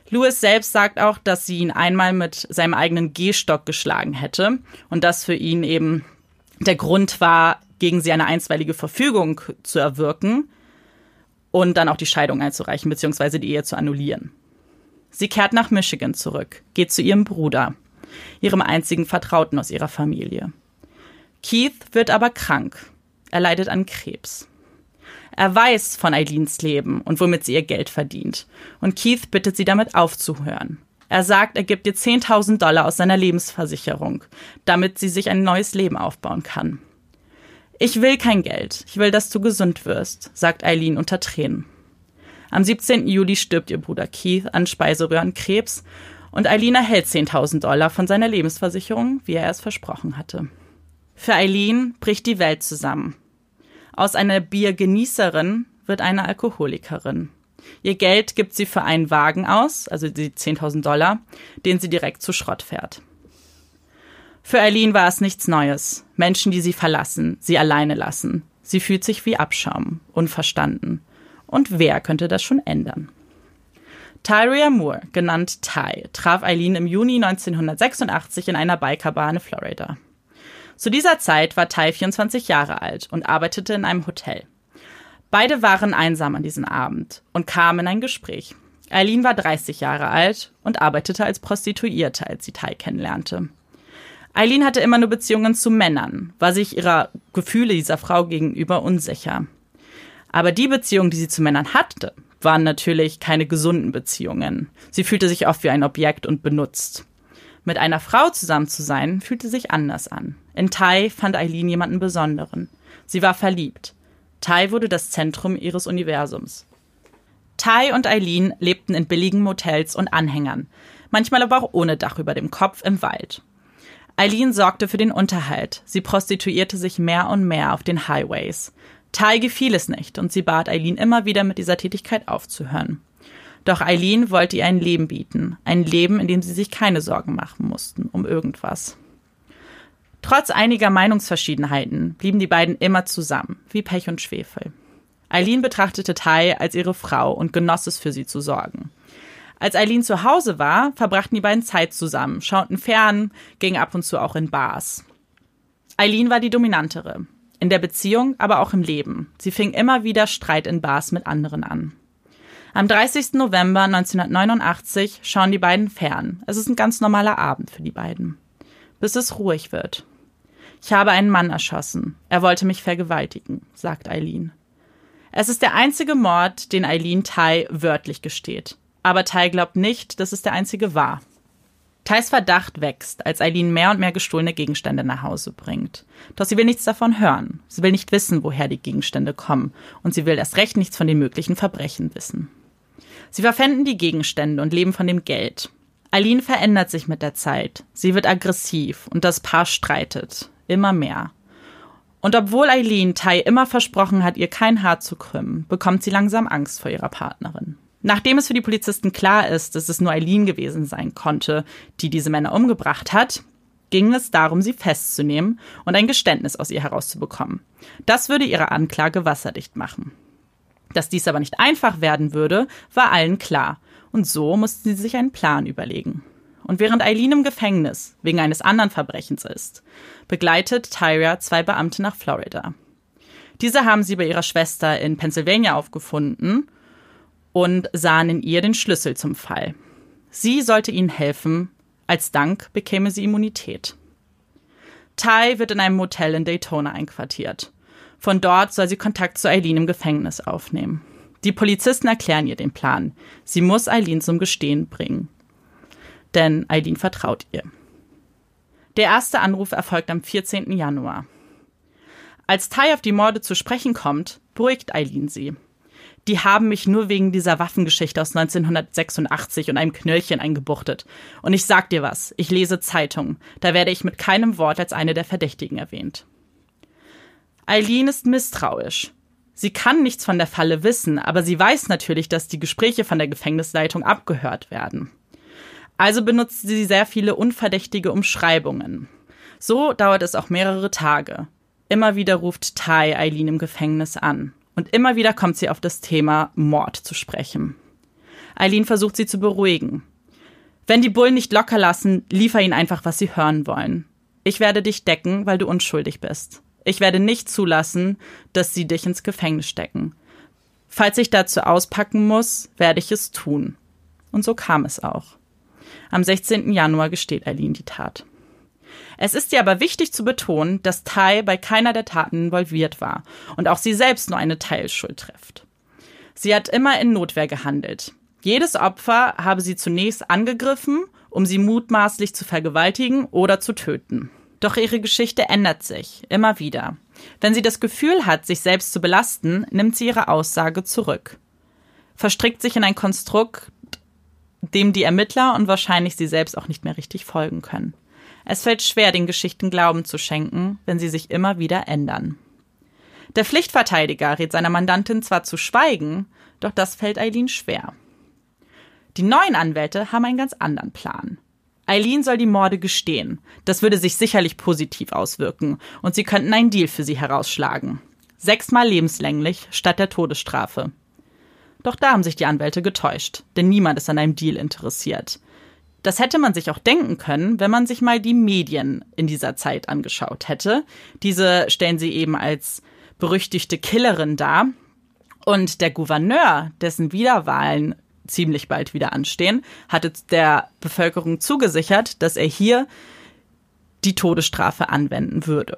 Lewis selbst sagt auch, dass sie ihn einmal mit seinem eigenen Gehstock geschlagen hätte und das für ihn eben der Grund war, gegen sie eine einstweilige Verfügung zu erwirken und dann auch die Scheidung einzureichen bzw. die Ehe zu annullieren. Sie kehrt nach Michigan zurück, geht zu ihrem Bruder, ihrem einzigen Vertrauten aus ihrer Familie. Keith wird aber krank. Er leidet an Krebs. Er weiß von Eileens Leben und womit sie ihr Geld verdient. Und Keith bittet sie damit aufzuhören. Er sagt, er gibt ihr 10.000 Dollar aus seiner Lebensversicherung, damit sie sich ein neues Leben aufbauen kann. Ich will kein Geld. Ich will, dass du gesund wirst, sagt Eileen unter Tränen. Am 17. Juli stirbt ihr Bruder Keith an Speiseröhrenkrebs und Eileen erhält 10.000 Dollar von seiner Lebensversicherung, wie er es versprochen hatte. Für Eileen bricht die Welt zusammen. Aus einer Biergenießerin wird eine Alkoholikerin. Ihr Geld gibt sie für einen Wagen aus, also die 10.000 Dollar, den sie direkt zu Schrott fährt. Für Eileen war es nichts Neues. Menschen, die sie verlassen, sie alleine lassen. Sie fühlt sich wie Abschaum, unverstanden. Und wer könnte das schon ändern? Tyria Moore, genannt Ty, traf Eileen im Juni 1986 in einer Bikerbahn in Florida. Zu dieser Zeit war Ty 24 Jahre alt und arbeitete in einem Hotel. Beide waren einsam an diesem Abend und kamen in ein Gespräch. Eileen war 30 Jahre alt und arbeitete als Prostituierte, als sie Ty kennenlernte. Eileen hatte immer nur Beziehungen zu Männern, war sich ihrer Gefühle dieser Frau gegenüber unsicher. Aber die Beziehungen, die sie zu Männern hatte, waren natürlich keine gesunden Beziehungen. Sie fühlte sich oft wie ein Objekt und benutzt. Mit einer Frau zusammen zu sein, fühlte sich anders an. In Tai fand Eileen jemanden Besonderen. Sie war verliebt. Tai wurde das Zentrum ihres Universums. Tai und Eileen lebten in billigen Motels und Anhängern, manchmal aber auch ohne Dach über dem Kopf im Wald. Eileen sorgte für den Unterhalt. Sie prostituierte sich mehr und mehr auf den Highways. Tai gefiel es nicht und sie bat Eileen immer wieder mit dieser Tätigkeit aufzuhören. Doch Eileen wollte ihr ein Leben bieten, ein Leben, in dem sie sich keine Sorgen machen mussten um irgendwas. Trotz einiger Meinungsverschiedenheiten blieben die beiden immer zusammen, wie Pech und Schwefel. Eileen betrachtete Tai als ihre Frau und genoss es für sie zu sorgen. Als Eileen zu Hause war, verbrachten die beiden Zeit zusammen, schauten fern, gingen ab und zu auch in Bars. Eileen war die Dominantere. In der Beziehung, aber auch im Leben. Sie fing immer wieder Streit in Bars mit anderen an. Am 30. November 1989 schauen die beiden fern. Es ist ein ganz normaler Abend für die beiden. Bis es ruhig wird. Ich habe einen Mann erschossen. Er wollte mich vergewaltigen, sagt Eileen. Es ist der einzige Mord, den Eileen Tai wörtlich gesteht. Aber Tai glaubt nicht, dass es der einzige war. Thais Verdacht wächst, als Eileen mehr und mehr gestohlene Gegenstände nach Hause bringt. Doch sie will nichts davon hören. Sie will nicht wissen, woher die Gegenstände kommen. Und sie will erst recht nichts von den möglichen Verbrechen wissen. Sie verpfänden die Gegenstände und leben von dem Geld. Eileen verändert sich mit der Zeit. Sie wird aggressiv und das Paar streitet. Immer mehr. Und obwohl Eileen Tai immer versprochen hat, ihr kein Haar zu krümmen, bekommt sie langsam Angst vor ihrer Partnerin. Nachdem es für die Polizisten klar ist, dass es nur Eileen gewesen sein konnte, die diese Männer umgebracht hat, ging es darum, sie festzunehmen und ein Geständnis aus ihr herauszubekommen. Das würde ihre Anklage wasserdicht machen. Dass dies aber nicht einfach werden würde, war allen klar. Und so mussten sie sich einen Plan überlegen. Und während Eileen im Gefängnis wegen eines anderen Verbrechens ist, begleitet Tyra zwei Beamte nach Florida. Diese haben sie bei ihrer Schwester in Pennsylvania aufgefunden und sahen in ihr den Schlüssel zum Fall. Sie sollte ihnen helfen, als Dank bekäme sie Immunität. Ty wird in einem Motel in Daytona einquartiert. Von dort soll sie Kontakt zu Eileen im Gefängnis aufnehmen. Die Polizisten erklären ihr den Plan. Sie muss Eileen zum Gestehen bringen. Denn Eileen vertraut ihr. Der erste Anruf erfolgt am 14. Januar. Als Ty auf die Morde zu sprechen kommt, beruhigt Eileen sie. Die haben mich nur wegen dieser Waffengeschichte aus 1986 und einem Knöllchen eingebuchtet. Und ich sag dir was, ich lese Zeitungen. Da werde ich mit keinem Wort als eine der Verdächtigen erwähnt. Eileen ist misstrauisch. Sie kann nichts von der Falle wissen, aber sie weiß natürlich, dass die Gespräche von der Gefängnisleitung abgehört werden. Also benutzt sie sehr viele unverdächtige Umschreibungen. So dauert es auch mehrere Tage. Immer wieder ruft Tai Eileen im Gefängnis an. Und immer wieder kommt sie auf das Thema Mord zu sprechen. Eileen versucht sie zu beruhigen. Wenn die Bullen nicht locker lassen, liefer ihnen einfach, was sie hören wollen. Ich werde dich decken, weil du unschuldig bist. Ich werde nicht zulassen, dass sie dich ins Gefängnis stecken. Falls ich dazu auspacken muss, werde ich es tun. Und so kam es auch. Am 16. Januar gesteht Eileen die Tat. Es ist ihr aber wichtig zu betonen, dass Tai bei keiner der Taten involviert war und auch sie selbst nur eine Teilschuld trifft. Sie hat immer in Notwehr gehandelt. Jedes Opfer habe sie zunächst angegriffen, um sie mutmaßlich zu vergewaltigen oder zu töten. Doch ihre Geschichte ändert sich immer wieder. Wenn sie das Gefühl hat, sich selbst zu belasten, nimmt sie ihre Aussage zurück. Verstrickt sich in ein Konstrukt, dem die Ermittler und wahrscheinlich sie selbst auch nicht mehr richtig folgen können. Es fällt schwer, den Geschichten Glauben zu schenken, wenn sie sich immer wieder ändern. Der Pflichtverteidiger rät seiner Mandantin zwar zu schweigen, doch das fällt Eileen schwer. Die neuen Anwälte haben einen ganz anderen Plan. Eileen soll die Morde gestehen. Das würde sich sicherlich positiv auswirken und sie könnten einen Deal für sie herausschlagen. Sechsmal lebenslänglich statt der Todesstrafe. Doch da haben sich die Anwälte getäuscht, denn niemand ist an einem Deal interessiert. Das hätte man sich auch denken können, wenn man sich mal die Medien in dieser Zeit angeschaut hätte. Diese stellen sie eben als berüchtigte Killerin dar. Und der Gouverneur, dessen Wiederwahlen ziemlich bald wieder anstehen, hatte der Bevölkerung zugesichert, dass er hier die Todesstrafe anwenden würde.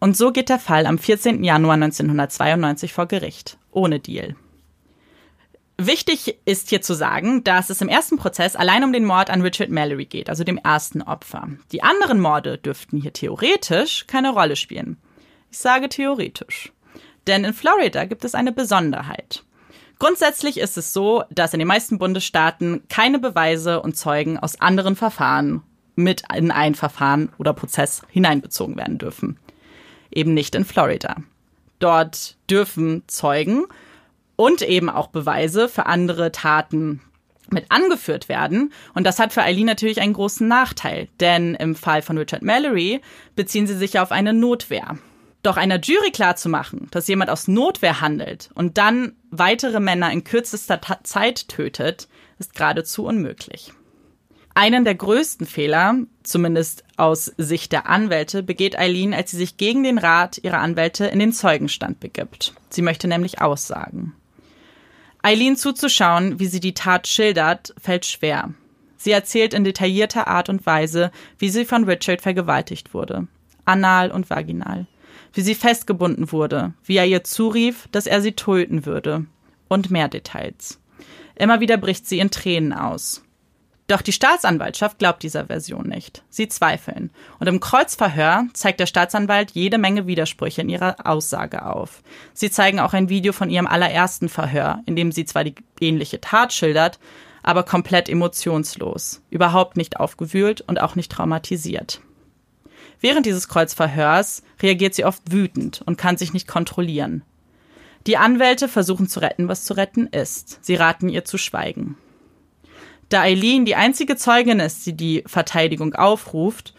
Und so geht der Fall am 14. Januar 1992 vor Gericht, ohne Deal. Wichtig ist hier zu sagen, dass es im ersten Prozess allein um den Mord an Richard Mallory geht, also dem ersten Opfer. Die anderen Morde dürften hier theoretisch keine Rolle spielen. Ich sage theoretisch. Denn in Florida gibt es eine Besonderheit. Grundsätzlich ist es so, dass in den meisten Bundesstaaten keine Beweise und Zeugen aus anderen Verfahren mit in ein Verfahren oder Prozess hineinbezogen werden dürfen. Eben nicht in Florida. Dort dürfen Zeugen und eben auch Beweise für andere Taten mit angeführt werden. Und das hat für Eileen natürlich einen großen Nachteil, denn im Fall von Richard Mallory beziehen sie sich auf eine Notwehr. Doch einer Jury klarzumachen, dass jemand aus Notwehr handelt und dann weitere Männer in kürzester Ta Zeit tötet, ist geradezu unmöglich. Einen der größten Fehler, zumindest aus Sicht der Anwälte, begeht Eileen, als sie sich gegen den Rat ihrer Anwälte in den Zeugenstand begibt. Sie möchte nämlich aussagen. Eileen zuzuschauen, wie sie die Tat schildert, fällt schwer. Sie erzählt in detaillierter Art und Weise, wie sie von Richard vergewaltigt wurde. Anal und vaginal. Wie sie festgebunden wurde, wie er ihr zurief, dass er sie töten würde. Und mehr Details. Immer wieder bricht sie in Tränen aus. Doch die Staatsanwaltschaft glaubt dieser Version nicht. Sie zweifeln. Und im Kreuzverhör zeigt der Staatsanwalt jede Menge Widersprüche in ihrer Aussage auf. Sie zeigen auch ein Video von ihrem allerersten Verhör, in dem sie zwar die ähnliche Tat schildert, aber komplett emotionslos, überhaupt nicht aufgewühlt und auch nicht traumatisiert. Während dieses Kreuzverhörs reagiert sie oft wütend und kann sich nicht kontrollieren. Die Anwälte versuchen zu retten, was zu retten ist. Sie raten ihr zu schweigen. Da Eileen die einzige Zeugin ist, die die Verteidigung aufruft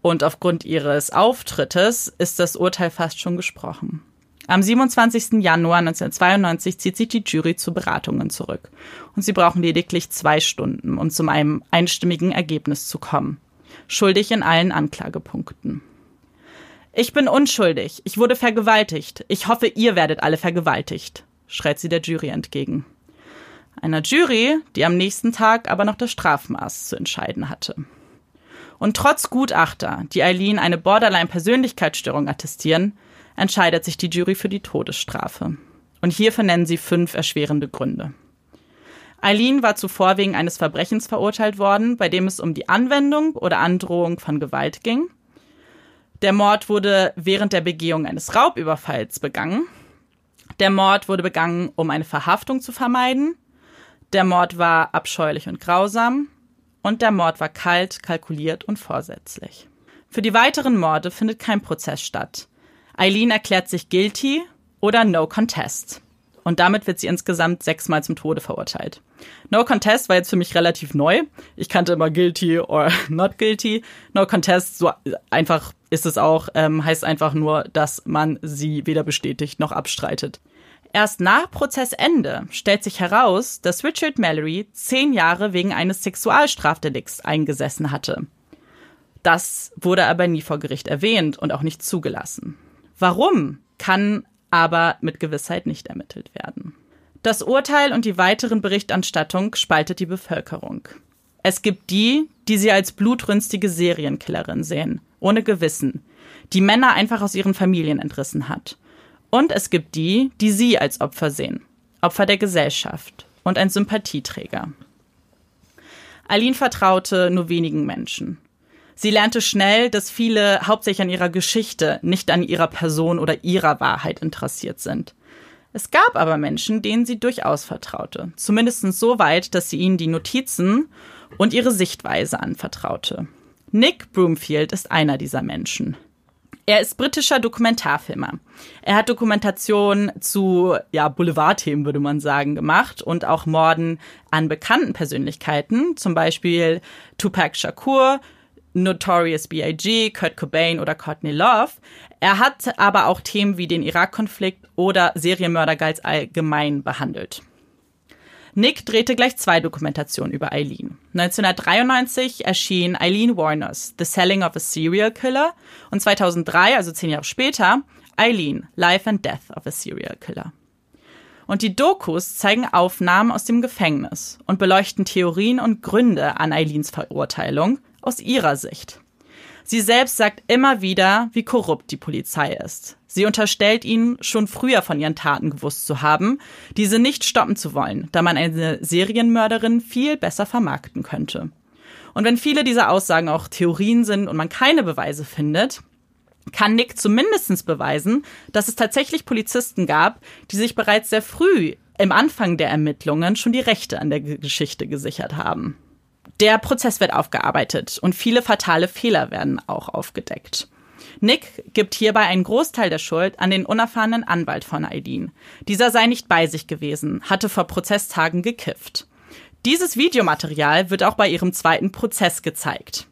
und aufgrund ihres Auftrittes ist das Urteil fast schon gesprochen. Am 27. Januar 1992 zieht sich die Jury zu Beratungen zurück und sie brauchen lediglich zwei Stunden, um zu einem einstimmigen Ergebnis zu kommen. Schuldig in allen Anklagepunkten. Ich bin unschuldig. Ich wurde vergewaltigt. Ich hoffe, ihr werdet alle vergewaltigt, schreit sie der Jury entgegen einer Jury, die am nächsten Tag aber noch das Strafmaß zu entscheiden hatte. Und trotz Gutachter, die Eileen eine Borderline-Persönlichkeitsstörung attestieren, entscheidet sich die Jury für die Todesstrafe. Und hierfür nennen sie fünf erschwerende Gründe. Eileen war zuvor wegen eines Verbrechens verurteilt worden, bei dem es um die Anwendung oder Androhung von Gewalt ging. Der Mord wurde während der Begehung eines Raubüberfalls begangen. Der Mord wurde begangen, um eine Verhaftung zu vermeiden. Der Mord war abscheulich und grausam und der Mord war kalt, kalkuliert und vorsätzlich. Für die weiteren Morde findet kein Prozess statt. Eileen erklärt sich guilty oder no contest. Und damit wird sie insgesamt sechsmal zum Tode verurteilt. No Contest war jetzt für mich relativ neu. Ich kannte immer guilty or not guilty. No Contest, so einfach ist es auch, ähm, heißt einfach nur, dass man sie weder bestätigt noch abstreitet. Erst nach Prozessende stellt sich heraus, dass Richard Mallory zehn Jahre wegen eines Sexualstrafdelikts eingesessen hatte. Das wurde aber nie vor Gericht erwähnt und auch nicht zugelassen. Warum, kann aber mit Gewissheit nicht ermittelt werden. Das Urteil und die weiteren Berichterstattung spaltet die Bevölkerung. Es gibt die, die sie als blutrünstige Serienkillerin sehen, ohne Gewissen, die Männer einfach aus ihren Familien entrissen hat und es gibt die, die sie als Opfer sehen. Opfer der Gesellschaft. und ein Sympathieträger. Eileen vertraute nur wenigen Menschen. Sie lernte schnell, dass viele hauptsächlich an ihrer Geschichte, nicht an ihrer Person oder ihrer Wahrheit interessiert sind. Es gab aber Menschen, denen sie durchaus vertraute. Zumindest so weit, dass sie ihnen die Notizen und ihre Sichtweise anvertraute. Nick Broomfield ist einer dieser Menschen. Er ist britischer Dokumentarfilmer. Er hat Dokumentation zu ja, Boulevardthemen, würde man sagen, gemacht und auch Morden an bekannten Persönlichkeiten, zum Beispiel Tupac Shakur, Notorious B.I.G., Kurt Cobain oder Courtney Love. Er hat aber auch Themen wie den Irak-Konflikt oder Serienmörder ganz allgemein behandelt. Nick drehte gleich zwei Dokumentationen über Eileen. 1993 erschien Eileen Warners The Selling of a Serial Killer und 2003, also zehn Jahre später, Eileen Life and Death of a Serial Killer. Und die Dokus zeigen Aufnahmen aus dem Gefängnis und beleuchten Theorien und Gründe an Eileens Verurteilung aus ihrer Sicht. Sie selbst sagt immer wieder, wie korrupt die Polizei ist. Sie unterstellt ihnen, schon früher von ihren Taten gewusst zu haben, diese nicht stoppen zu wollen, da man eine Serienmörderin viel besser vermarkten könnte. Und wenn viele dieser Aussagen auch Theorien sind und man keine Beweise findet, kann Nick zumindest beweisen, dass es tatsächlich Polizisten gab, die sich bereits sehr früh im Anfang der Ermittlungen schon die Rechte an der Geschichte gesichert haben. Der Prozess wird aufgearbeitet und viele fatale Fehler werden auch aufgedeckt. Nick gibt hierbei einen Großteil der Schuld an den unerfahrenen Anwalt von Aileen. Dieser sei nicht bei sich gewesen, hatte vor Prozesstagen gekifft. Dieses Videomaterial wird auch bei ihrem zweiten Prozess gezeigt.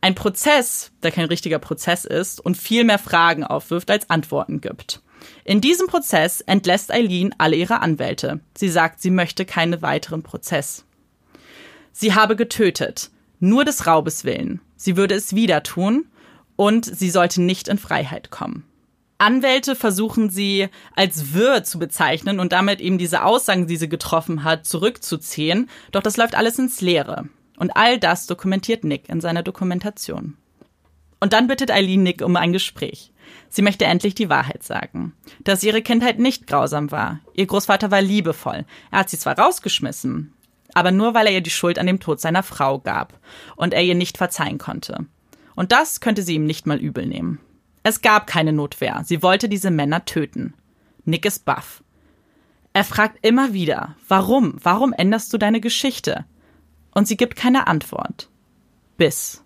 Ein Prozess, der kein richtiger Prozess ist und viel mehr Fragen aufwirft als Antworten gibt. In diesem Prozess entlässt Eileen alle ihre Anwälte. Sie sagt, sie möchte keinen weiteren Prozess. Sie habe getötet, nur des Raubes willen. Sie würde es wieder tun und sie sollte nicht in Freiheit kommen. Anwälte versuchen sie als Wirr zu bezeichnen und damit eben diese Aussagen, die sie getroffen hat, zurückzuziehen. Doch das läuft alles ins Leere. Und all das dokumentiert Nick in seiner Dokumentation. Und dann bittet Eileen Nick um ein Gespräch. Sie möchte endlich die Wahrheit sagen. Dass ihre Kindheit nicht grausam war. Ihr Großvater war liebevoll. Er hat sie zwar rausgeschmissen, aber nur weil er ihr die Schuld an dem Tod seiner Frau gab und er ihr nicht verzeihen konnte. Und das könnte sie ihm nicht mal übel nehmen. Es gab keine Notwehr. Sie wollte diese Männer töten. Nick ist baff. Er fragt immer wieder, warum? Warum änderst du deine Geschichte? Und sie gibt keine Antwort. Bis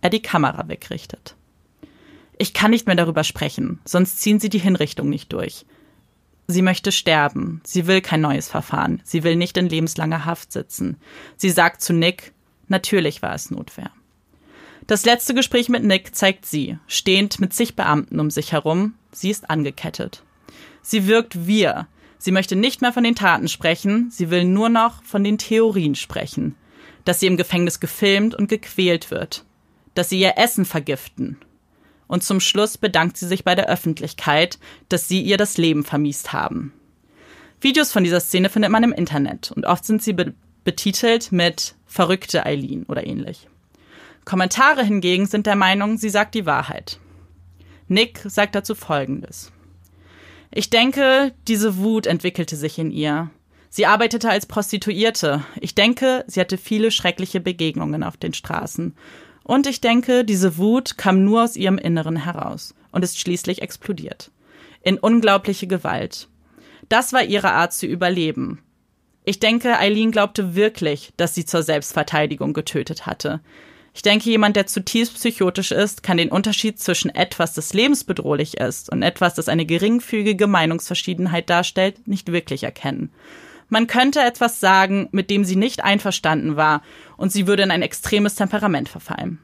er die Kamera wegrichtet. Ich kann nicht mehr darüber sprechen, sonst ziehen sie die Hinrichtung nicht durch. Sie möchte sterben. Sie will kein neues Verfahren. Sie will nicht in lebenslanger Haft sitzen. Sie sagt zu Nick, natürlich war es Notwehr. Das letzte Gespräch mit Nick zeigt sie, stehend mit zig Beamten um sich herum. Sie ist angekettet. Sie wirkt wir. Sie möchte nicht mehr von den Taten sprechen. Sie will nur noch von den Theorien sprechen. Dass sie im Gefängnis gefilmt und gequält wird. Dass sie ihr Essen vergiften und zum Schluss bedankt sie sich bei der Öffentlichkeit, dass sie ihr das Leben vermiest haben. Videos von dieser Szene findet man im Internet und oft sind sie be betitelt mit verrückte Eileen oder ähnlich. Kommentare hingegen sind der Meinung, sie sagt die Wahrheit. Nick sagt dazu Folgendes. Ich denke, diese Wut entwickelte sich in ihr. Sie arbeitete als Prostituierte. Ich denke, sie hatte viele schreckliche Begegnungen auf den Straßen. Und ich denke, diese Wut kam nur aus ihrem Inneren heraus und ist schließlich explodiert. In unglaubliche Gewalt. Das war ihre Art zu überleben. Ich denke, Eileen glaubte wirklich, dass sie zur Selbstverteidigung getötet hatte. Ich denke, jemand, der zutiefst psychotisch ist, kann den Unterschied zwischen etwas, das lebensbedrohlich ist und etwas, das eine geringfügige Meinungsverschiedenheit darstellt, nicht wirklich erkennen. Man könnte etwas sagen, mit dem sie nicht einverstanden war, und sie würde in ein extremes Temperament verfallen.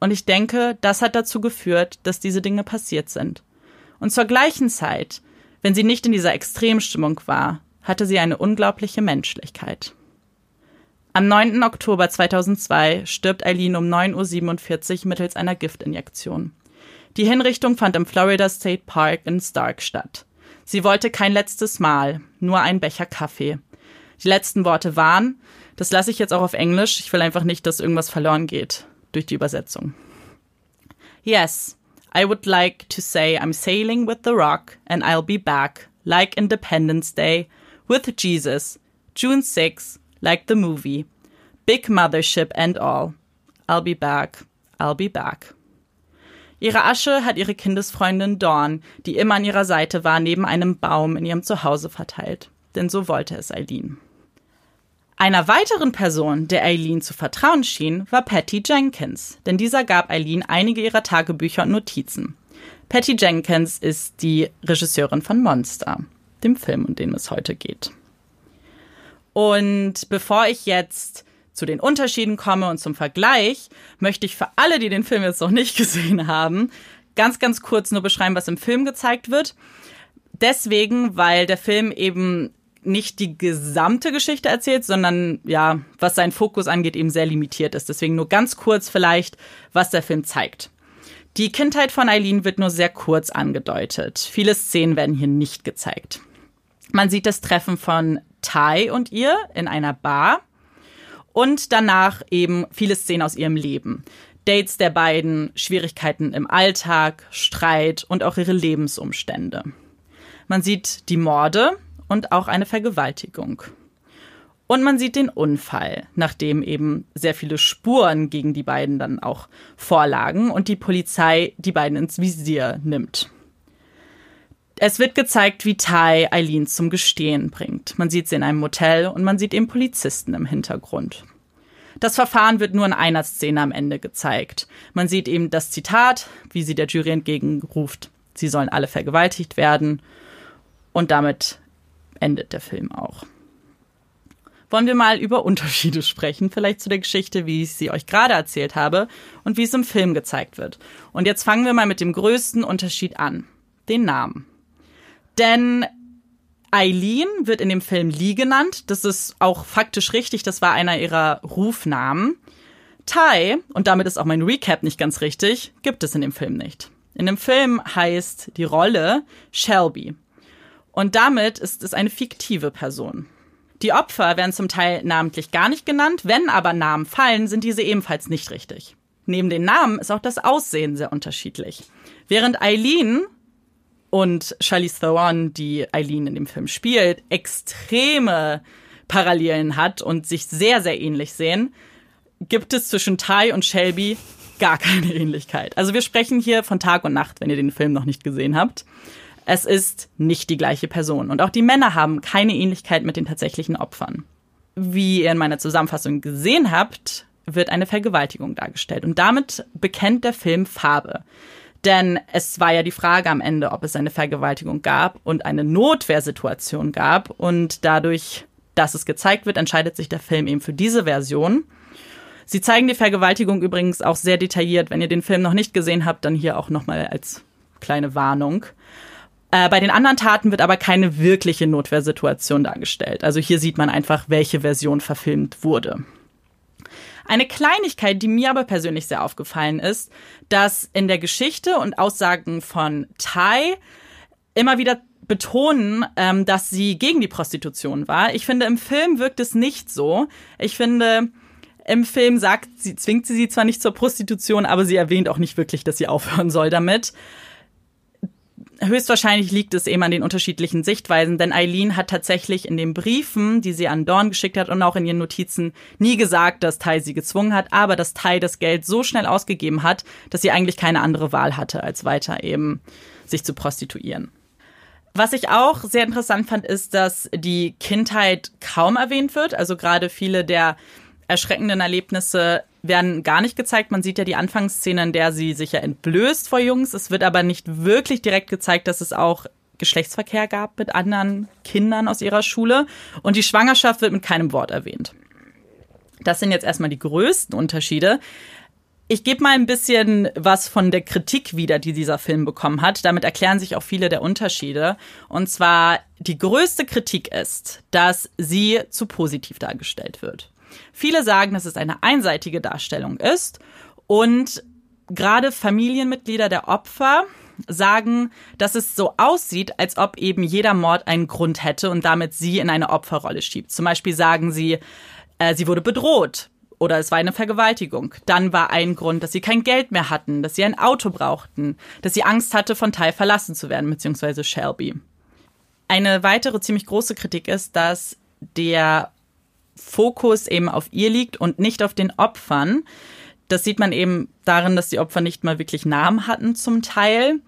Und ich denke, das hat dazu geführt, dass diese Dinge passiert sind. Und zur gleichen Zeit, wenn sie nicht in dieser Extremstimmung war, hatte sie eine unglaubliche Menschlichkeit. Am 9. Oktober 2002 stirbt Eileen um 9.47 Uhr mittels einer Giftinjektion. Die Hinrichtung fand im Florida State Park in Stark statt. Sie wollte kein letztes Mal, nur ein Becher Kaffee. Die letzten Worte waren, das lasse ich jetzt auch auf Englisch, ich will einfach nicht, dass irgendwas verloren geht durch die Übersetzung. Yes, I would like to say I'm sailing with the rock and I'll be back, like Independence Day, with Jesus, June 6, like the movie. Big mothership and all. I'll be back. I'll be back. Ihre Asche hat ihre Kindesfreundin Dawn, die immer an ihrer Seite war, neben einem Baum in ihrem Zuhause verteilt. Denn so wollte es Eileen. Einer weiteren Person, der Eileen zu vertrauen schien, war Patty Jenkins, denn dieser gab Eileen einige ihrer Tagebücher und Notizen. Patty Jenkins ist die Regisseurin von Monster, dem Film, um den es heute geht. Und bevor ich jetzt zu den Unterschieden komme und zum Vergleich, möchte ich für alle, die den Film jetzt noch nicht gesehen haben, ganz, ganz kurz nur beschreiben, was im Film gezeigt wird. Deswegen, weil der Film eben nicht die gesamte Geschichte erzählt, sondern ja, was seinen Fokus angeht, eben sehr limitiert ist. Deswegen nur ganz kurz vielleicht, was der Film zeigt. Die Kindheit von Eileen wird nur sehr kurz angedeutet. Viele Szenen werden hier nicht gezeigt. Man sieht das Treffen von Ty und ihr in einer Bar und danach eben viele Szenen aus ihrem Leben. Dates der beiden, Schwierigkeiten im Alltag, Streit und auch ihre Lebensumstände. Man sieht die Morde und auch eine Vergewaltigung. Und man sieht den Unfall, nachdem eben sehr viele Spuren gegen die beiden dann auch vorlagen und die Polizei die beiden ins Visier nimmt. Es wird gezeigt, wie Ty Eileen zum Gestehen bringt. Man sieht sie in einem Motel und man sieht eben Polizisten im Hintergrund. Das Verfahren wird nur in einer Szene am Ende gezeigt. Man sieht eben das Zitat, wie sie der Jury entgegenruft, sie sollen alle vergewaltigt werden. Und damit endet der Film auch. Wollen wir mal über Unterschiede sprechen, vielleicht zu der Geschichte, wie ich sie euch gerade erzählt habe und wie es im Film gezeigt wird. Und jetzt fangen wir mal mit dem größten Unterschied an, den Namen. Denn Eileen wird in dem Film Lee genannt. Das ist auch faktisch richtig. Das war einer ihrer Rufnamen. Tai, und damit ist auch mein Recap nicht ganz richtig, gibt es in dem Film nicht. In dem Film heißt die Rolle Shelby. Und damit ist es eine fiktive Person. Die Opfer werden zum Teil namentlich gar nicht genannt, wenn aber Namen fallen, sind diese ebenfalls nicht richtig. Neben den Namen ist auch das Aussehen sehr unterschiedlich. Während Eileen und Charlize Theron, die Eileen in dem Film spielt, extreme Parallelen hat und sich sehr, sehr ähnlich sehen, gibt es zwischen Ty und Shelby gar keine Ähnlichkeit. Also wir sprechen hier von Tag und Nacht, wenn ihr den Film noch nicht gesehen habt. Es ist nicht die gleiche Person. Und auch die Männer haben keine Ähnlichkeit mit den tatsächlichen Opfern. Wie ihr in meiner Zusammenfassung gesehen habt, wird eine Vergewaltigung dargestellt. Und damit bekennt der Film Farbe. Denn es war ja die Frage am Ende, ob es eine Vergewaltigung gab und eine Notwehrsituation gab. Und dadurch, dass es gezeigt wird, entscheidet sich der Film eben für diese Version. Sie zeigen die Vergewaltigung übrigens auch sehr detailliert. Wenn ihr den Film noch nicht gesehen habt, dann hier auch nochmal als kleine Warnung. Äh, bei den anderen Taten wird aber keine wirkliche Notwehrsituation dargestellt. Also hier sieht man einfach, welche Version verfilmt wurde. Eine Kleinigkeit, die mir aber persönlich sehr aufgefallen ist, dass in der Geschichte und Aussagen von Tai immer wieder betonen, ähm, dass sie gegen die Prostitution war. Ich finde, im Film wirkt es nicht so. Ich finde, im Film sagt sie, zwingt sie sie zwar nicht zur Prostitution, aber sie erwähnt auch nicht wirklich, dass sie aufhören soll damit höchstwahrscheinlich liegt es eben an den unterschiedlichen Sichtweisen, denn Eileen hat tatsächlich in den Briefen, die sie an Dorn geschickt hat und auch in ihren Notizen nie gesagt, dass Tai sie gezwungen hat, aber dass Tai das Geld so schnell ausgegeben hat, dass sie eigentlich keine andere Wahl hatte, als weiter eben sich zu prostituieren. Was ich auch sehr interessant fand, ist, dass die Kindheit kaum erwähnt wird. Also gerade viele der erschreckenden Erlebnisse werden gar nicht gezeigt. Man sieht ja die Anfangsszene, in der sie sich ja entblößt vor Jungs. Es wird aber nicht wirklich direkt gezeigt, dass es auch Geschlechtsverkehr gab mit anderen Kindern aus ihrer Schule. Und die Schwangerschaft wird mit keinem Wort erwähnt. Das sind jetzt erstmal die größten Unterschiede. Ich gebe mal ein bisschen was von der Kritik wieder, die dieser Film bekommen hat. Damit erklären sich auch viele der Unterschiede. Und zwar die größte Kritik ist, dass sie zu positiv dargestellt wird. Viele sagen, dass es eine einseitige Darstellung ist und gerade Familienmitglieder der Opfer sagen, dass es so aussieht, als ob eben jeder Mord einen Grund hätte und damit sie in eine Opferrolle schiebt. Zum Beispiel sagen sie, äh, sie wurde bedroht oder es war eine Vergewaltigung. Dann war ein Grund, dass sie kein Geld mehr hatten, dass sie ein Auto brauchten, dass sie Angst hatte, von Ty verlassen zu werden, beziehungsweise Shelby. Eine weitere ziemlich große Kritik ist, dass der Fokus eben auf ihr liegt und nicht auf den Opfern. Das sieht man eben darin, dass die Opfer nicht mal wirklich Namen hatten zum Teil.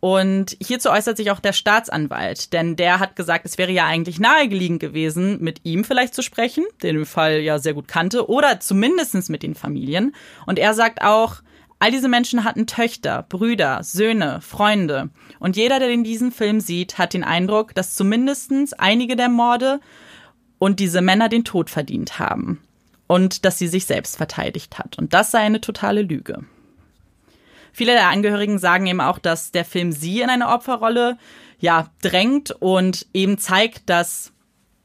Und hierzu äußert sich auch der Staatsanwalt, denn der hat gesagt, es wäre ja eigentlich nahegelegen gewesen, mit ihm vielleicht zu sprechen, den im Fall ja sehr gut kannte, oder zumindestens mit den Familien. Und er sagt auch, all diese Menschen hatten Töchter, Brüder, Söhne, Freunde. Und jeder, der in diesem Film sieht, hat den Eindruck, dass zumindestens einige der Morde und diese Männer den Tod verdient haben. Und dass sie sich selbst verteidigt hat. Und das sei eine totale Lüge. Viele der Angehörigen sagen eben auch, dass der Film sie in eine Opferrolle ja drängt und eben zeigt, dass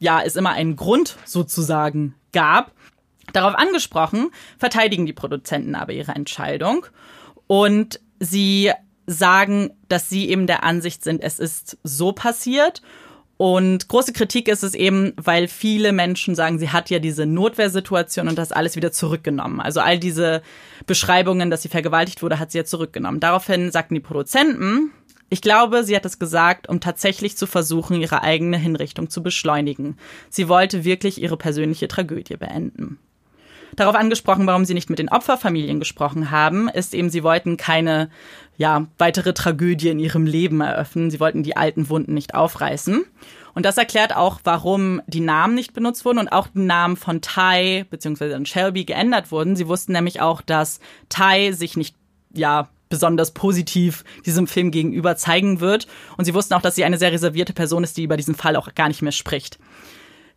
ja es immer einen Grund sozusagen gab. Darauf angesprochen, verteidigen die Produzenten aber ihre Entscheidung und sie sagen, dass sie eben der Ansicht sind, es ist so passiert und große Kritik ist es eben, weil viele Menschen sagen, sie hat ja diese Notwehrsituation und das alles wieder zurückgenommen. Also all diese Beschreibungen, dass sie vergewaltigt wurde, hat sie ja zurückgenommen. Daraufhin sagten die Produzenten, ich glaube, sie hat es gesagt, um tatsächlich zu versuchen, ihre eigene Hinrichtung zu beschleunigen. Sie wollte wirklich ihre persönliche Tragödie beenden. Darauf angesprochen, warum sie nicht mit den Opferfamilien gesprochen haben, ist eben, sie wollten keine ja, weitere Tragödie in ihrem Leben eröffnen. Sie wollten die alten Wunden nicht aufreißen. Und das erklärt auch, warum die Namen nicht benutzt wurden und auch die Namen von Ty bzw. Shelby geändert wurden. Sie wussten nämlich auch, dass Ty sich nicht, ja, besonders positiv diesem Film gegenüber zeigen wird. Und sie wussten auch, dass sie eine sehr reservierte Person ist, die über diesen Fall auch gar nicht mehr spricht.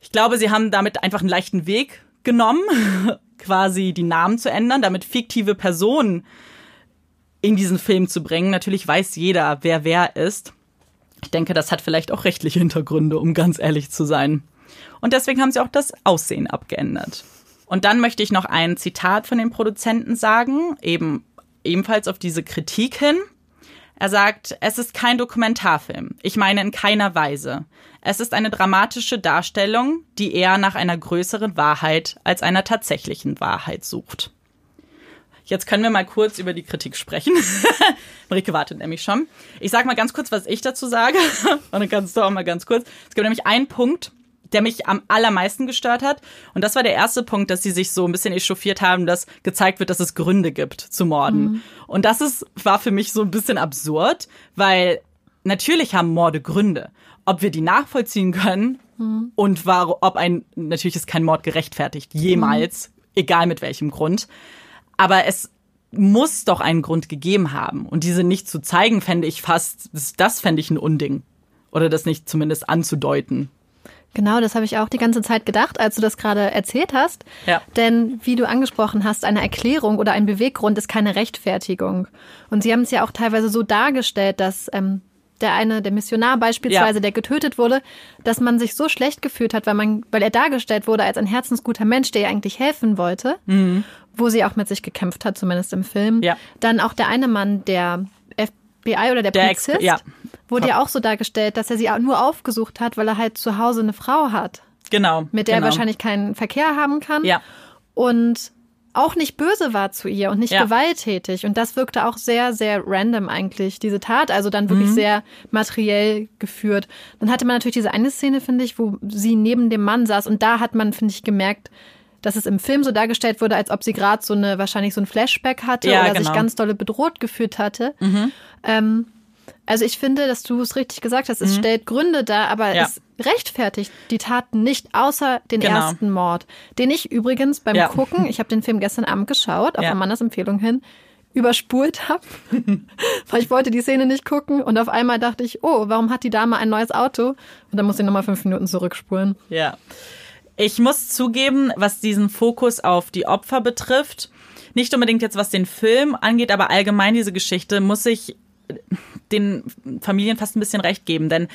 Ich glaube, sie haben damit einfach einen leichten Weg genommen, quasi die Namen zu ändern, damit fiktive Personen in diesen Film zu bringen. Natürlich weiß jeder, wer wer ist. Ich denke, das hat vielleicht auch rechtliche Hintergründe, um ganz ehrlich zu sein. Und deswegen haben sie auch das Aussehen abgeändert. Und dann möchte ich noch ein Zitat von den Produzenten sagen, eben ebenfalls auf diese Kritik hin. Er sagt, es ist kein Dokumentarfilm. Ich meine in keiner Weise. Es ist eine dramatische Darstellung, die eher nach einer größeren Wahrheit als einer tatsächlichen Wahrheit sucht. Jetzt können wir mal kurz über die Kritik sprechen. Marike wartet nämlich schon. Ich sage mal ganz kurz, was ich dazu sage. Und dann kannst du auch mal ganz kurz. Es gibt nämlich einen Punkt, der mich am allermeisten gestört hat. Und das war der erste Punkt, dass sie sich so ein bisschen echauffiert haben, dass gezeigt wird, dass es Gründe gibt zu morden. Mhm. Und das ist, war für mich so ein bisschen absurd, weil natürlich haben Morde Gründe. Ob wir die nachvollziehen können mhm. und war, ob ein, natürlich ist kein Mord gerechtfertigt, jemals, mhm. egal mit welchem Grund. Aber es muss doch einen Grund gegeben haben. Und diese nicht zu zeigen, fände ich fast, das fände ich ein Unding. Oder das nicht zumindest anzudeuten. Genau, das habe ich auch die ganze Zeit gedacht, als du das gerade erzählt hast. Ja. Denn wie du angesprochen hast, eine Erklärung oder ein Beweggrund ist keine Rechtfertigung. Und sie haben es ja auch teilweise so dargestellt, dass ähm, der eine, der Missionar beispielsweise, ja. der getötet wurde, dass man sich so schlecht gefühlt hat, weil man, weil er dargestellt wurde als ein herzensguter Mensch, der ihr eigentlich helfen wollte, mhm. wo sie auch mit sich gekämpft hat, zumindest im Film. Ja. Dann auch der eine Mann, der FBI oder der, der Polizist, Ex ja. wurde ja auch so dargestellt, dass er sie nur aufgesucht hat, weil er halt zu Hause eine Frau hat. Genau. Mit der genau. er wahrscheinlich keinen Verkehr haben kann. Ja. Und auch nicht böse war zu ihr und nicht ja. gewalttätig. Und das wirkte auch sehr, sehr random eigentlich, diese Tat. Also dann wirklich mhm. sehr materiell geführt. Dann hatte man natürlich diese eine Szene, finde ich, wo sie neben dem Mann saß. Und da hat man, finde ich, gemerkt, dass es im Film so dargestellt wurde, als ob sie gerade so eine, wahrscheinlich so ein Flashback hatte ja, oder genau. sich ganz dolle bedroht gefühlt hatte. Mhm. Ähm, also ich finde, dass du es richtig gesagt hast. Es mhm. stellt Gründe dar, aber ja. es rechtfertigt die Taten nicht, außer den genau. ersten Mord, den ich übrigens beim ja. Gucken, ich habe den Film gestern Abend geschaut, auf ja. Amandas Empfehlung hin, überspult habe, weil ich wollte die Szene nicht gucken und auf einmal dachte ich, oh, warum hat die Dame ein neues Auto? Und dann muss ich nochmal fünf Minuten zurückspulen. Ja. Ich muss zugeben, was diesen Fokus auf die Opfer betrifft, nicht unbedingt jetzt was den Film angeht, aber allgemein diese Geschichte, muss ich den Familien fast ein bisschen recht geben, denn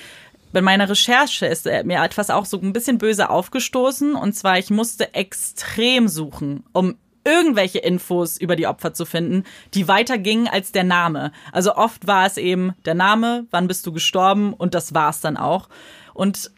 bei meiner Recherche ist mir etwas auch so ein bisschen böse aufgestoßen. Und zwar, ich musste extrem suchen, um irgendwelche Infos über die Opfer zu finden, die weiter gingen als der Name. Also oft war es eben der Name, wann bist du gestorben und das war's dann auch. Und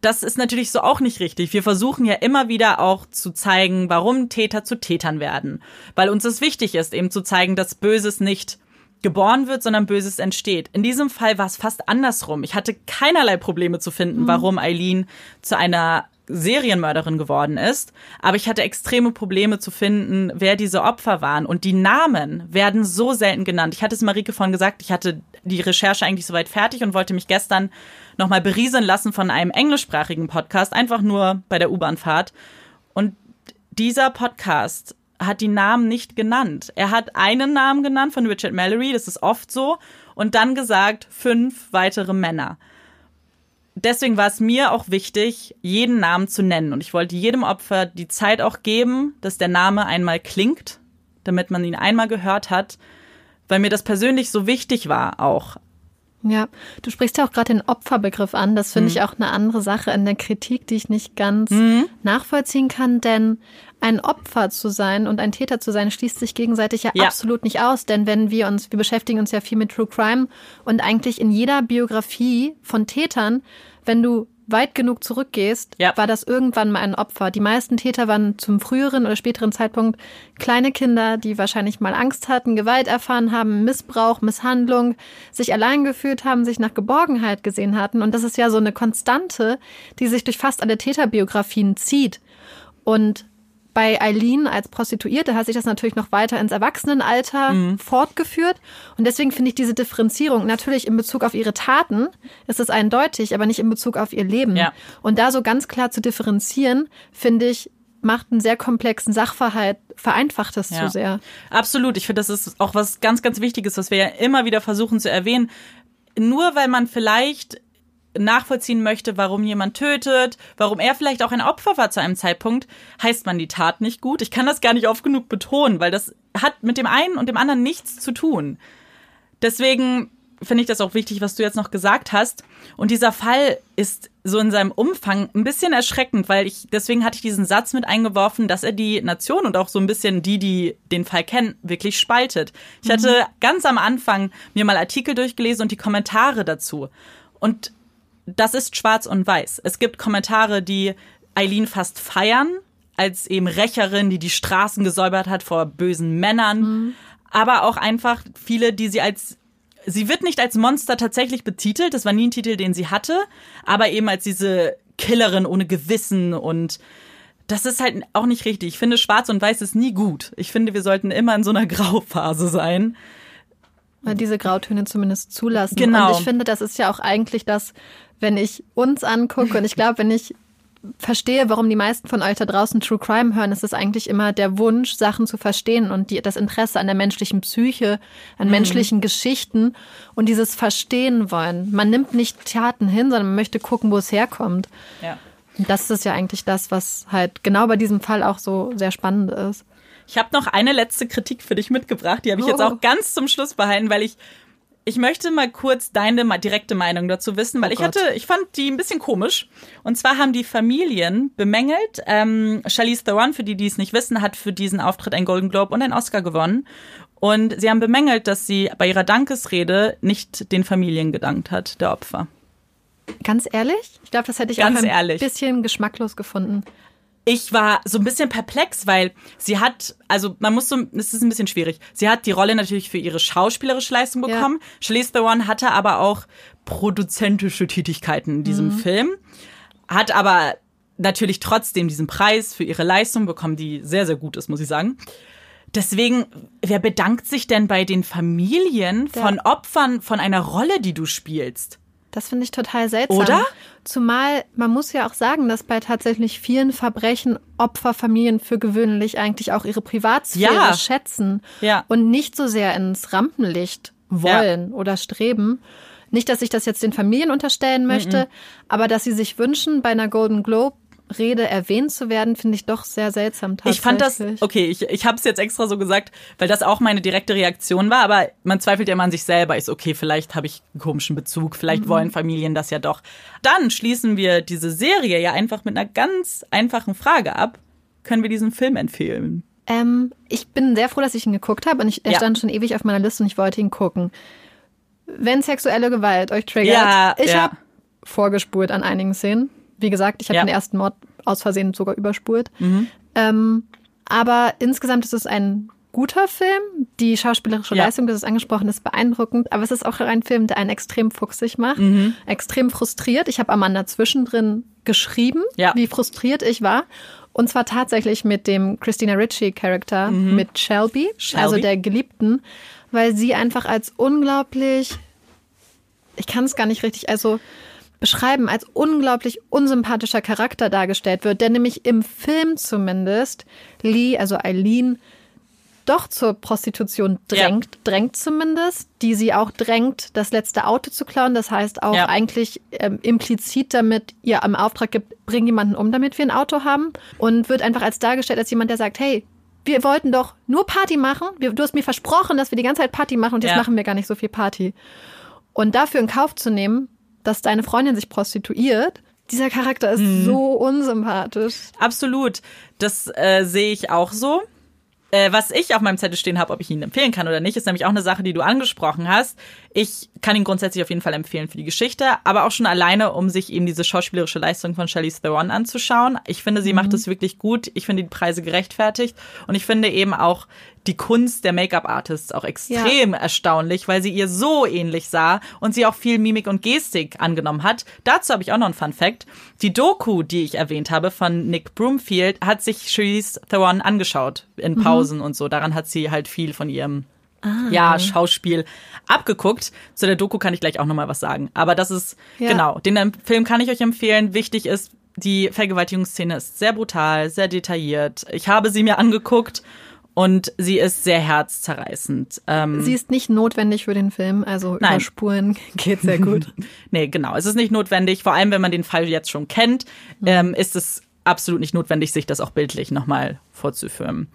das ist natürlich so auch nicht richtig. Wir versuchen ja immer wieder auch zu zeigen, warum Täter zu Tätern werden. Weil uns es wichtig ist, eben zu zeigen, dass Böses nicht geboren wird, sondern Böses entsteht. In diesem Fall war es fast andersrum. Ich hatte keinerlei Probleme zu finden, mhm. warum Eileen zu einer Serienmörderin geworden ist. Aber ich hatte extreme Probleme zu finden, wer diese Opfer waren. Und die Namen werden so selten genannt. Ich hatte es Marike vorhin gesagt, ich hatte die Recherche eigentlich soweit fertig und wollte mich gestern nochmal berieseln lassen von einem englischsprachigen Podcast, einfach nur bei der U-Bahn-Fahrt. Und dieser Podcast hat die Namen nicht genannt. Er hat einen Namen genannt von Richard Mallory, das ist oft so, und dann gesagt fünf weitere Männer. Deswegen war es mir auch wichtig, jeden Namen zu nennen. Und ich wollte jedem Opfer die Zeit auch geben, dass der Name einmal klingt, damit man ihn einmal gehört hat, weil mir das persönlich so wichtig war auch. Ja, du sprichst ja auch gerade den Opferbegriff an. Das finde mhm. ich auch eine andere Sache in der Kritik, die ich nicht ganz mhm. nachvollziehen kann, denn ein Opfer zu sein und ein Täter zu sein, schließt sich gegenseitig ja, ja, absolut nicht aus. Denn wenn wir uns, wir beschäftigen uns ja viel mit True Crime und eigentlich in jeder Biografie von Tätern, wenn du weit genug zurückgehst, ja. war das irgendwann mal ein Opfer. Die meisten Täter waren zum früheren oder späteren Zeitpunkt kleine Kinder, die wahrscheinlich mal Angst hatten, Gewalt erfahren haben, Missbrauch, Misshandlung, sich allein gefühlt haben, sich nach Geborgenheit gesehen hatten. Und das ist ja so eine Konstante, die sich durch fast alle Täterbiografien zieht. Und bei Eileen als Prostituierte hat sich das natürlich noch weiter ins Erwachsenenalter mhm. fortgeführt. Und deswegen finde ich diese Differenzierung natürlich in Bezug auf ihre Taten ist es eindeutig, aber nicht in Bezug auf ihr Leben. Ja. Und da so ganz klar zu differenzieren, finde ich, macht einen sehr komplexen Sachverhalt, vereinfacht es ja. zu sehr. Absolut. Ich finde, das ist auch was ganz, ganz Wichtiges, was wir ja immer wieder versuchen zu erwähnen. Nur weil man vielleicht nachvollziehen möchte, warum jemand tötet, warum er vielleicht auch ein Opfer war zu einem Zeitpunkt, heißt man die Tat nicht gut. Ich kann das gar nicht oft genug betonen, weil das hat mit dem einen und dem anderen nichts zu tun. Deswegen finde ich das auch wichtig, was du jetzt noch gesagt hast. Und dieser Fall ist so in seinem Umfang ein bisschen erschreckend, weil ich, deswegen hatte ich diesen Satz mit eingeworfen, dass er die Nation und auch so ein bisschen die, die den Fall kennen, wirklich spaltet. Ich hatte mhm. ganz am Anfang mir mal Artikel durchgelesen und die Kommentare dazu. Und das ist schwarz und weiß. Es gibt Kommentare, die Eileen fast feiern, als eben Rächerin, die die Straßen gesäubert hat vor bösen Männern. Mhm. Aber auch einfach viele, die sie als Sie wird nicht als Monster tatsächlich betitelt, das war nie ein Titel, den sie hatte, aber eben als diese Killerin ohne Gewissen und das ist halt auch nicht richtig. Ich finde, schwarz und weiß ist nie gut. Ich finde, wir sollten immer in so einer Grauphase sein. Diese Grautöne zumindest zulassen. Genau. Und ich finde, das ist ja auch eigentlich das, wenn ich uns angucke und ich glaube, wenn ich verstehe, warum die meisten von euch da draußen True Crime hören, ist es eigentlich immer der Wunsch, Sachen zu verstehen und die, das Interesse an der menschlichen Psyche, an mhm. menschlichen Geschichten und dieses Verstehen wollen. Man nimmt nicht Taten hin, sondern man möchte gucken, wo es herkommt. Ja. Und das ist ja eigentlich das, was halt genau bei diesem Fall auch so sehr spannend ist. Ich habe noch eine letzte Kritik für dich mitgebracht, die habe ich oh. jetzt auch ganz zum Schluss behalten, weil ich ich möchte mal kurz deine direkte Meinung dazu wissen, weil oh ich hatte, ich fand die ein bisschen komisch. Und zwar haben die Familien bemängelt, ähm, Charlize Theron, für die, die es nicht wissen, hat für diesen Auftritt einen Golden Globe und einen Oscar gewonnen. Und sie haben bemängelt, dass sie bei ihrer Dankesrede nicht den Familien gedankt hat, der Opfer. Ganz ehrlich? Ich glaube, das hätte ich Ganz auch ein ehrlich. bisschen geschmacklos gefunden ich war so ein bisschen perplex, weil sie hat, also man muss so, es ist ein bisschen schwierig. Sie hat die Rolle natürlich für ihre schauspielerische Leistung bekommen. Ja. Charlize Theron hatte aber auch produzentische Tätigkeiten in diesem mhm. Film, hat aber natürlich trotzdem diesen Preis für ihre Leistung bekommen, die sehr, sehr gut ist, muss ich sagen. Deswegen, wer bedankt sich denn bei den Familien von. Opfern von einer Rolle, die du spielst? Das finde ich total seltsam. Oder? Zumal man muss ja auch sagen, dass bei tatsächlich vielen Verbrechen Opferfamilien für gewöhnlich eigentlich auch ihre Privatsphäre ja. schätzen ja. und nicht so sehr ins Rampenlicht wollen ja. oder streben. Nicht, dass ich das jetzt den Familien unterstellen möchte, -mm. aber dass sie sich wünschen, bei einer Golden Globe Rede erwähnt zu werden, finde ich doch sehr seltsam Ich fand das, okay, ich, ich habe es jetzt extra so gesagt, weil das auch meine direkte Reaktion war, aber man zweifelt ja immer an sich selber. Ist okay, vielleicht habe ich einen komischen Bezug, vielleicht mhm. wollen Familien das ja doch. Dann schließen wir diese Serie ja einfach mit einer ganz einfachen Frage ab. Können wir diesen Film empfehlen? Ähm, ich bin sehr froh, dass ich ihn geguckt habe und ich, er ja. stand schon ewig auf meiner Liste und ich wollte ihn gucken. Wenn sexuelle Gewalt euch triggert, ja, ich ja. habe vorgespult an einigen Szenen. Wie gesagt, ich habe ja. den ersten Mord aus Versehen sogar überspult. Mhm. Ähm, aber insgesamt ist es ein guter Film. Die schauspielerische Ja. Leistung, das ist angesprochen, ist beeindruckend. Aber es ist auch ein Film, der einen extrem fuchsig macht, Mhm. extrem frustriert. Ich habe Amanda zwischendrin geschrieben, Ja. wie frustriert ich war. Und zwar tatsächlich mit dem Christina Ricci-Charakter, mit Shelby, Mhm. Shelby. also der Geliebten, weil sie einfach als unglaublich, ich kann es gar nicht richtig, also beschreiben, als unglaublich unsympathischer Charakter dargestellt wird, der nämlich im Film zumindest Lee, also Eileen, doch zur Prostitution drängt, drängt zumindest, die sie auch drängt, das letzte Auto zu klauen. Das heißt auch Ja. eigentlich ähm, implizit damit ihr am Auftrag gibt, bring jemanden um, damit wir ein Auto haben. Und wird einfach als dargestellt als jemand, der sagt, hey, wir wollten doch nur Party machen. Wir, du hast mir versprochen, dass wir die ganze Zeit Party machen und jetzt Ja. machen wir gar nicht so viel Party. Und dafür in Kauf zu nehmen, dass deine Freundin sich prostituiert, dieser Charakter ist Mhm. so unsympathisch. Absolut. Das äh, sehe ich auch so. Äh, was ich auf meinem Zettel stehen habe, ob ich ihn empfehlen kann oder nicht, ist nämlich auch eine Sache, die du angesprochen hast. Ich kann ihn grundsätzlich auf jeden Fall empfehlen für die Geschichte, aber auch schon alleine, um sich eben diese schauspielerische Leistung von Charlize Theron anzuschauen. Ich finde, sie macht es wirklich gut. Ich finde die Preise gerechtfertigt und ich finde eben auch die Kunst der Make-up-Artists auch extrem erstaunlich, weil sie ihr so ähnlich sah und sie auch viel Mimik und Gestik angenommen hat. Dazu habe ich auch noch einen Fun Fact. Die Doku, die ich erwähnt habe von Nick Broomfield, hat sich Charlize Theron angeschaut in Pausen und so. Daran hat sie halt viel von ihrem ja, Schauspiel abgeguckt. Zu der Doku kann ich gleich auch noch mal was sagen. Aber das ist, Ja. genau, den Film kann ich euch empfehlen. Wichtig ist, die Vergewaltigungsszene ist sehr brutal, sehr detailliert. Ich habe sie mir angeguckt und sie ist sehr herzzerreißend. Ähm, Sie ist nicht notwendig für den Film, also Nein. über Spuren geht sehr gut. Nee, genau. Es ist nicht notwendig, vor allem wenn man den Fall jetzt schon kennt, ähm, ist es absolut nicht notwendig, sich das auch bildlich nochmal vorzuführen.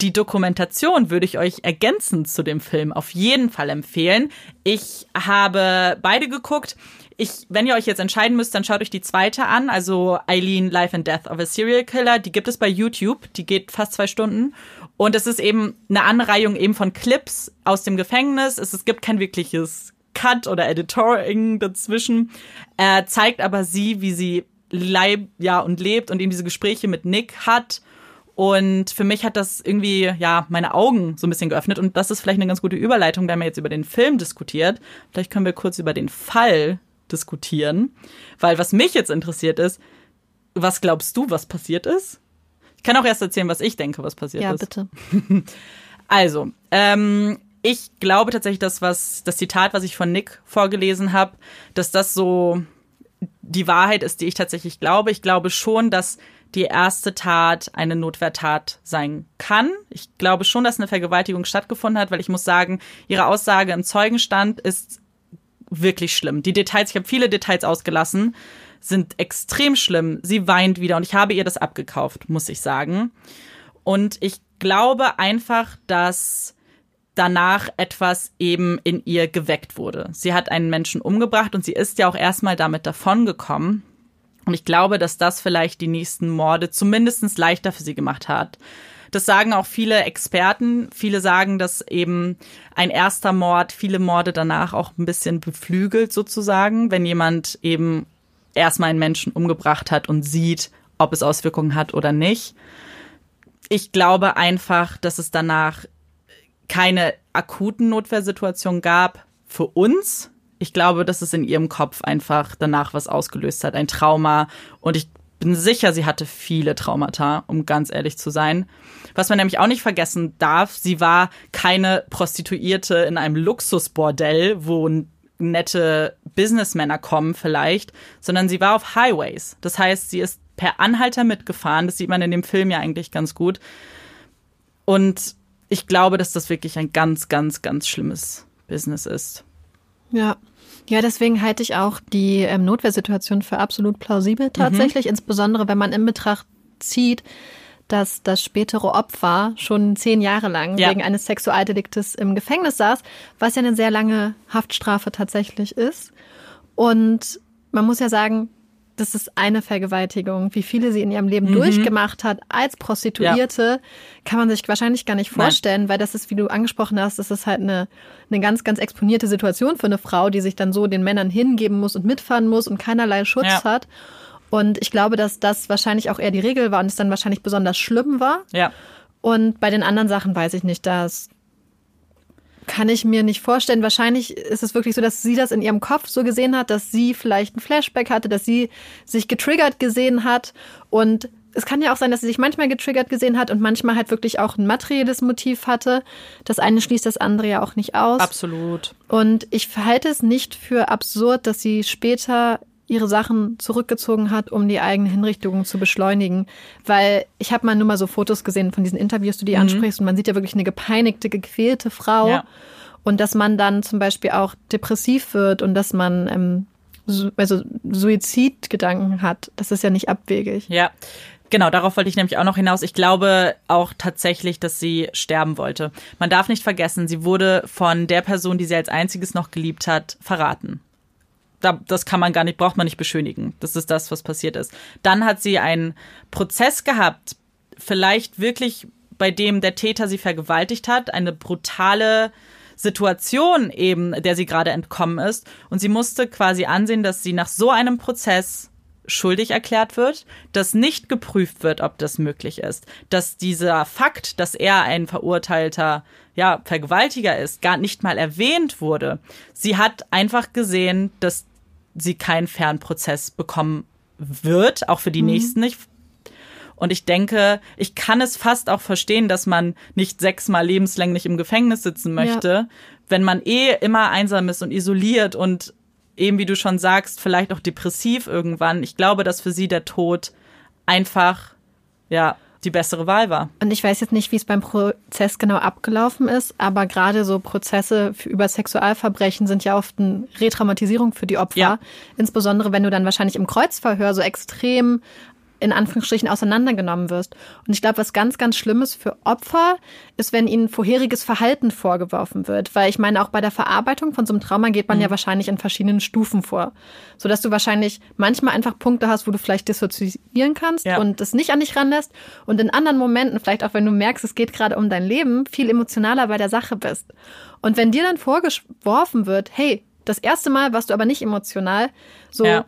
Die Dokumentation würde ich euch ergänzend zu dem Film auf jeden Fall empfehlen. Ich habe beide geguckt. Ich, wenn ihr euch jetzt entscheiden müsst, dann schaut euch die zweite an, also Eileen Life and Death of a Serial Killer. Die gibt es bei YouTube. Die geht fast zwei Stunden. Und es ist eben eine Anreihung eben von Clips aus dem Gefängnis. Es, es gibt kein wirkliches Cut oder Editoring dazwischen. Er zeigt aber sie, wie sie leib, ja, und lebt und eben diese Gespräche mit Nick hat. Und für mich hat das irgendwie, ja, meine Augen so ein bisschen geöffnet. Und das ist vielleicht eine ganz gute Überleitung, da man jetzt über den Film diskutiert. Vielleicht können wir kurz über den Fall diskutieren. Weil was mich jetzt interessiert ist, was glaubst du, was passiert ist? Ich kann auch erst erzählen, was ich denke, was passiert Ja, ist. bitte. Also, ähm, ich glaube tatsächlich, dass was das Zitat, was ich von Nick vorgelesen habe, dass das so die Wahrheit ist, die ich tatsächlich glaube. Ich glaube schon, dass die erste Tat eine Notwehrtat sein kann. Ich glaube schon, dass eine Vergewaltigung stattgefunden hat, weil ich muss sagen, ihre Aussage im Zeugenstand ist wirklich schlimm. Die Details, ich habe viele Details ausgelassen, sind extrem schlimm. Sie weint wieder und ich habe ihr das abgekauft, muss ich sagen. Und ich glaube einfach, dass danach etwas eben in ihr geweckt wurde. Sie hat einen Menschen umgebracht und sie ist ja auch erstmal damit davongekommen. Und ich glaube, dass das vielleicht die nächsten Morde zumindest leichter für sie gemacht hat. Das sagen auch viele Experten. Viele sagen, dass eben ein erster Mord viele Morde danach auch ein bisschen beflügelt sozusagen, wenn jemand eben erstmal einen Menschen umgebracht hat und sieht, ob es Auswirkungen hat oder nicht. Ich glaube einfach, dass es danach keine akuten Notwehrsituationen gab für uns. Ich glaube, dass es in ihrem Kopf einfach danach was ausgelöst hat, ein Trauma. Und ich bin sicher, sie hatte viele Traumata, um ganz ehrlich zu sein. Was man nämlich auch nicht vergessen darf, sie war keine Prostituierte in einem Luxusbordell, wo nette Businessmänner kommen vielleicht, sondern sie war auf Highways. Das heißt, sie ist per Anhalter mitgefahren. Das sieht man in dem Film ja eigentlich ganz gut. Und ich glaube, dass das wirklich ein ganz, ganz, ganz schlimmes Business ist. Ja. Ja, deswegen halte ich auch die ähm, Notwehrsituation für absolut plausibel tatsächlich, insbesondere wenn man in Betracht zieht, dass das spätere Opfer schon zehn Jahre lang Ja. wegen eines Sexualdeliktes im Gefängnis saß, was ja eine sehr lange Haftstrafe tatsächlich ist. Und man muss ja sagen, das ist eine Vergewaltigung. Wie viele sie in ihrem Leben durchgemacht hat als Prostituierte, kann man sich wahrscheinlich gar nicht Nein. vorstellen, weil das ist, wie du angesprochen hast, das ist halt eine, eine ganz, ganz exponierte Situation für eine Frau, die sich dann so den Männern hingeben muss und mitfahren muss und keinerlei Schutz Ja. hat. Und ich glaube, dass das wahrscheinlich auch eher die Regel war und es dann wahrscheinlich besonders schlimm war. Ja. Und bei den anderen Sachen weiß ich nicht, das kann ich mir nicht vorstellen. Wahrscheinlich ist es wirklich so, dass sie das in ihrem Kopf so gesehen hat, dass sie vielleicht ein Flashback hatte, dass sie sich getriggert gesehen hat und es kann ja auch sein, dass sie sich manchmal getriggert gesehen hat und manchmal halt wirklich auch ein materielles Motiv hatte. Das eine schließt das andere ja auch nicht aus. Absolut. Und ich verhalte es nicht für absurd, dass sie später ihre Sachen zurückgezogen hat, um die eigene Hinrichtung zu beschleunigen. Weil ich habe mal nur mal so Fotos gesehen von diesen Interviews, die du mhm. ansprichst, und man sieht ja wirklich eine gepeinigte, gequälte Frau. Ja. Und dass man dann zum Beispiel auch depressiv wird und dass man ähm, also Suizidgedanken hat. Das ist ja nicht abwegig. Ja. Genau, darauf wollte ich nämlich auch noch hinaus. Ich glaube auch tatsächlich, dass sie sterben wollte. Man darf nicht vergessen, sie wurde von der Person, die sie als einziges noch geliebt hat, verraten. Das kann man gar nicht, braucht man nicht beschönigen. Das ist das, was passiert ist. Dann hat sie einen Prozess gehabt, vielleicht wirklich bei dem der Täter sie vergewaltigt hat, eine brutale Situation eben, der sie gerade entkommen ist. Und sie musste quasi ansehen, dass sie nach so einem Prozess schuldig erklärt wird, dass nicht geprüft wird, ob das möglich ist, dass dieser Fakt, dass er ein verurteilter ja, Vergewaltiger ist, gar nicht mal erwähnt wurde. Sie hat einfach gesehen, dass sie keinen fairen Prozess bekommen wird, auch für die mhm. nächsten nicht. Und ich denke, ich kann es fast auch verstehen, dass man nicht sechsmal lebenslänglich im Gefängnis sitzen möchte, ja. wenn man eh immer einsam ist und isoliert und eben wie du schon sagst, vielleicht auch depressiv irgendwann. Ich glaube, dass für sie der Tod einfach, ja, die bessere Wahl war. Und ich weiß jetzt nicht, wie es beim Prozess genau abgelaufen ist, aber gerade so Prozesse für, über Sexualverbrechen sind ja oft eine Retraumatisierung für die Opfer. Ja. Insbesondere wenn du dann wahrscheinlich im Kreuzverhör so extrem in Anführungsstrichen auseinandergenommen wirst. Und ich glaube, was ganz, ganz Schlimmes für Opfer ist, wenn ihnen vorheriges Verhalten vorgeworfen wird. Weil ich meine, auch bei der Verarbeitung von so einem Trauma geht man mhm. ja wahrscheinlich in verschiedenen Stufen vor. Sodass du wahrscheinlich manchmal einfach Punkte hast, wo du vielleicht dissoziieren kannst ja. und es nicht an dich ranlässt. Und in anderen Momenten, vielleicht auch wenn du merkst, es geht gerade um dein Leben, viel emotionaler bei der Sache bist. Und wenn dir dann vorgeworfen wird, hey, das erste Mal warst du aber nicht emotional, so, ja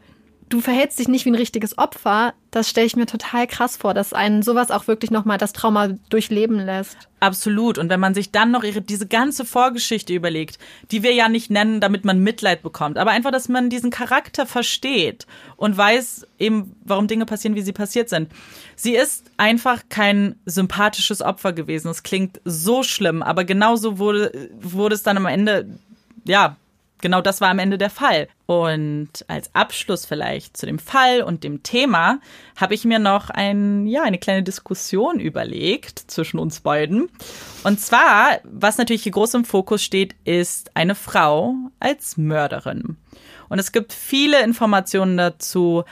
du verhältst dich nicht wie ein richtiges Opfer, das stelle ich mir total krass vor, dass einen sowas auch wirklich nochmal das Trauma durchleben lässt. Absolut. Und wenn man sich dann noch ihre, diese ganze Vorgeschichte überlegt, die wir ja nicht nennen, damit man Mitleid bekommt, aber einfach, dass man diesen Charakter versteht und weiß eben, warum Dinge passieren, wie sie passiert sind. Sie ist einfach kein sympathisches Opfer gewesen. Es klingt so schlimm, aber genauso wurde, wurde es dann am Ende, ja, genau das war am Ende der Fall. Und als Abschluss vielleicht zu dem Fall und dem Thema habe ich mir noch ein, ja, eine kleine Diskussion überlegt zwischen uns beiden. Und zwar, was natürlich hier groß im Fokus steht, ist eine Frau als Mörderin. Und es gibt viele Informationen dazu,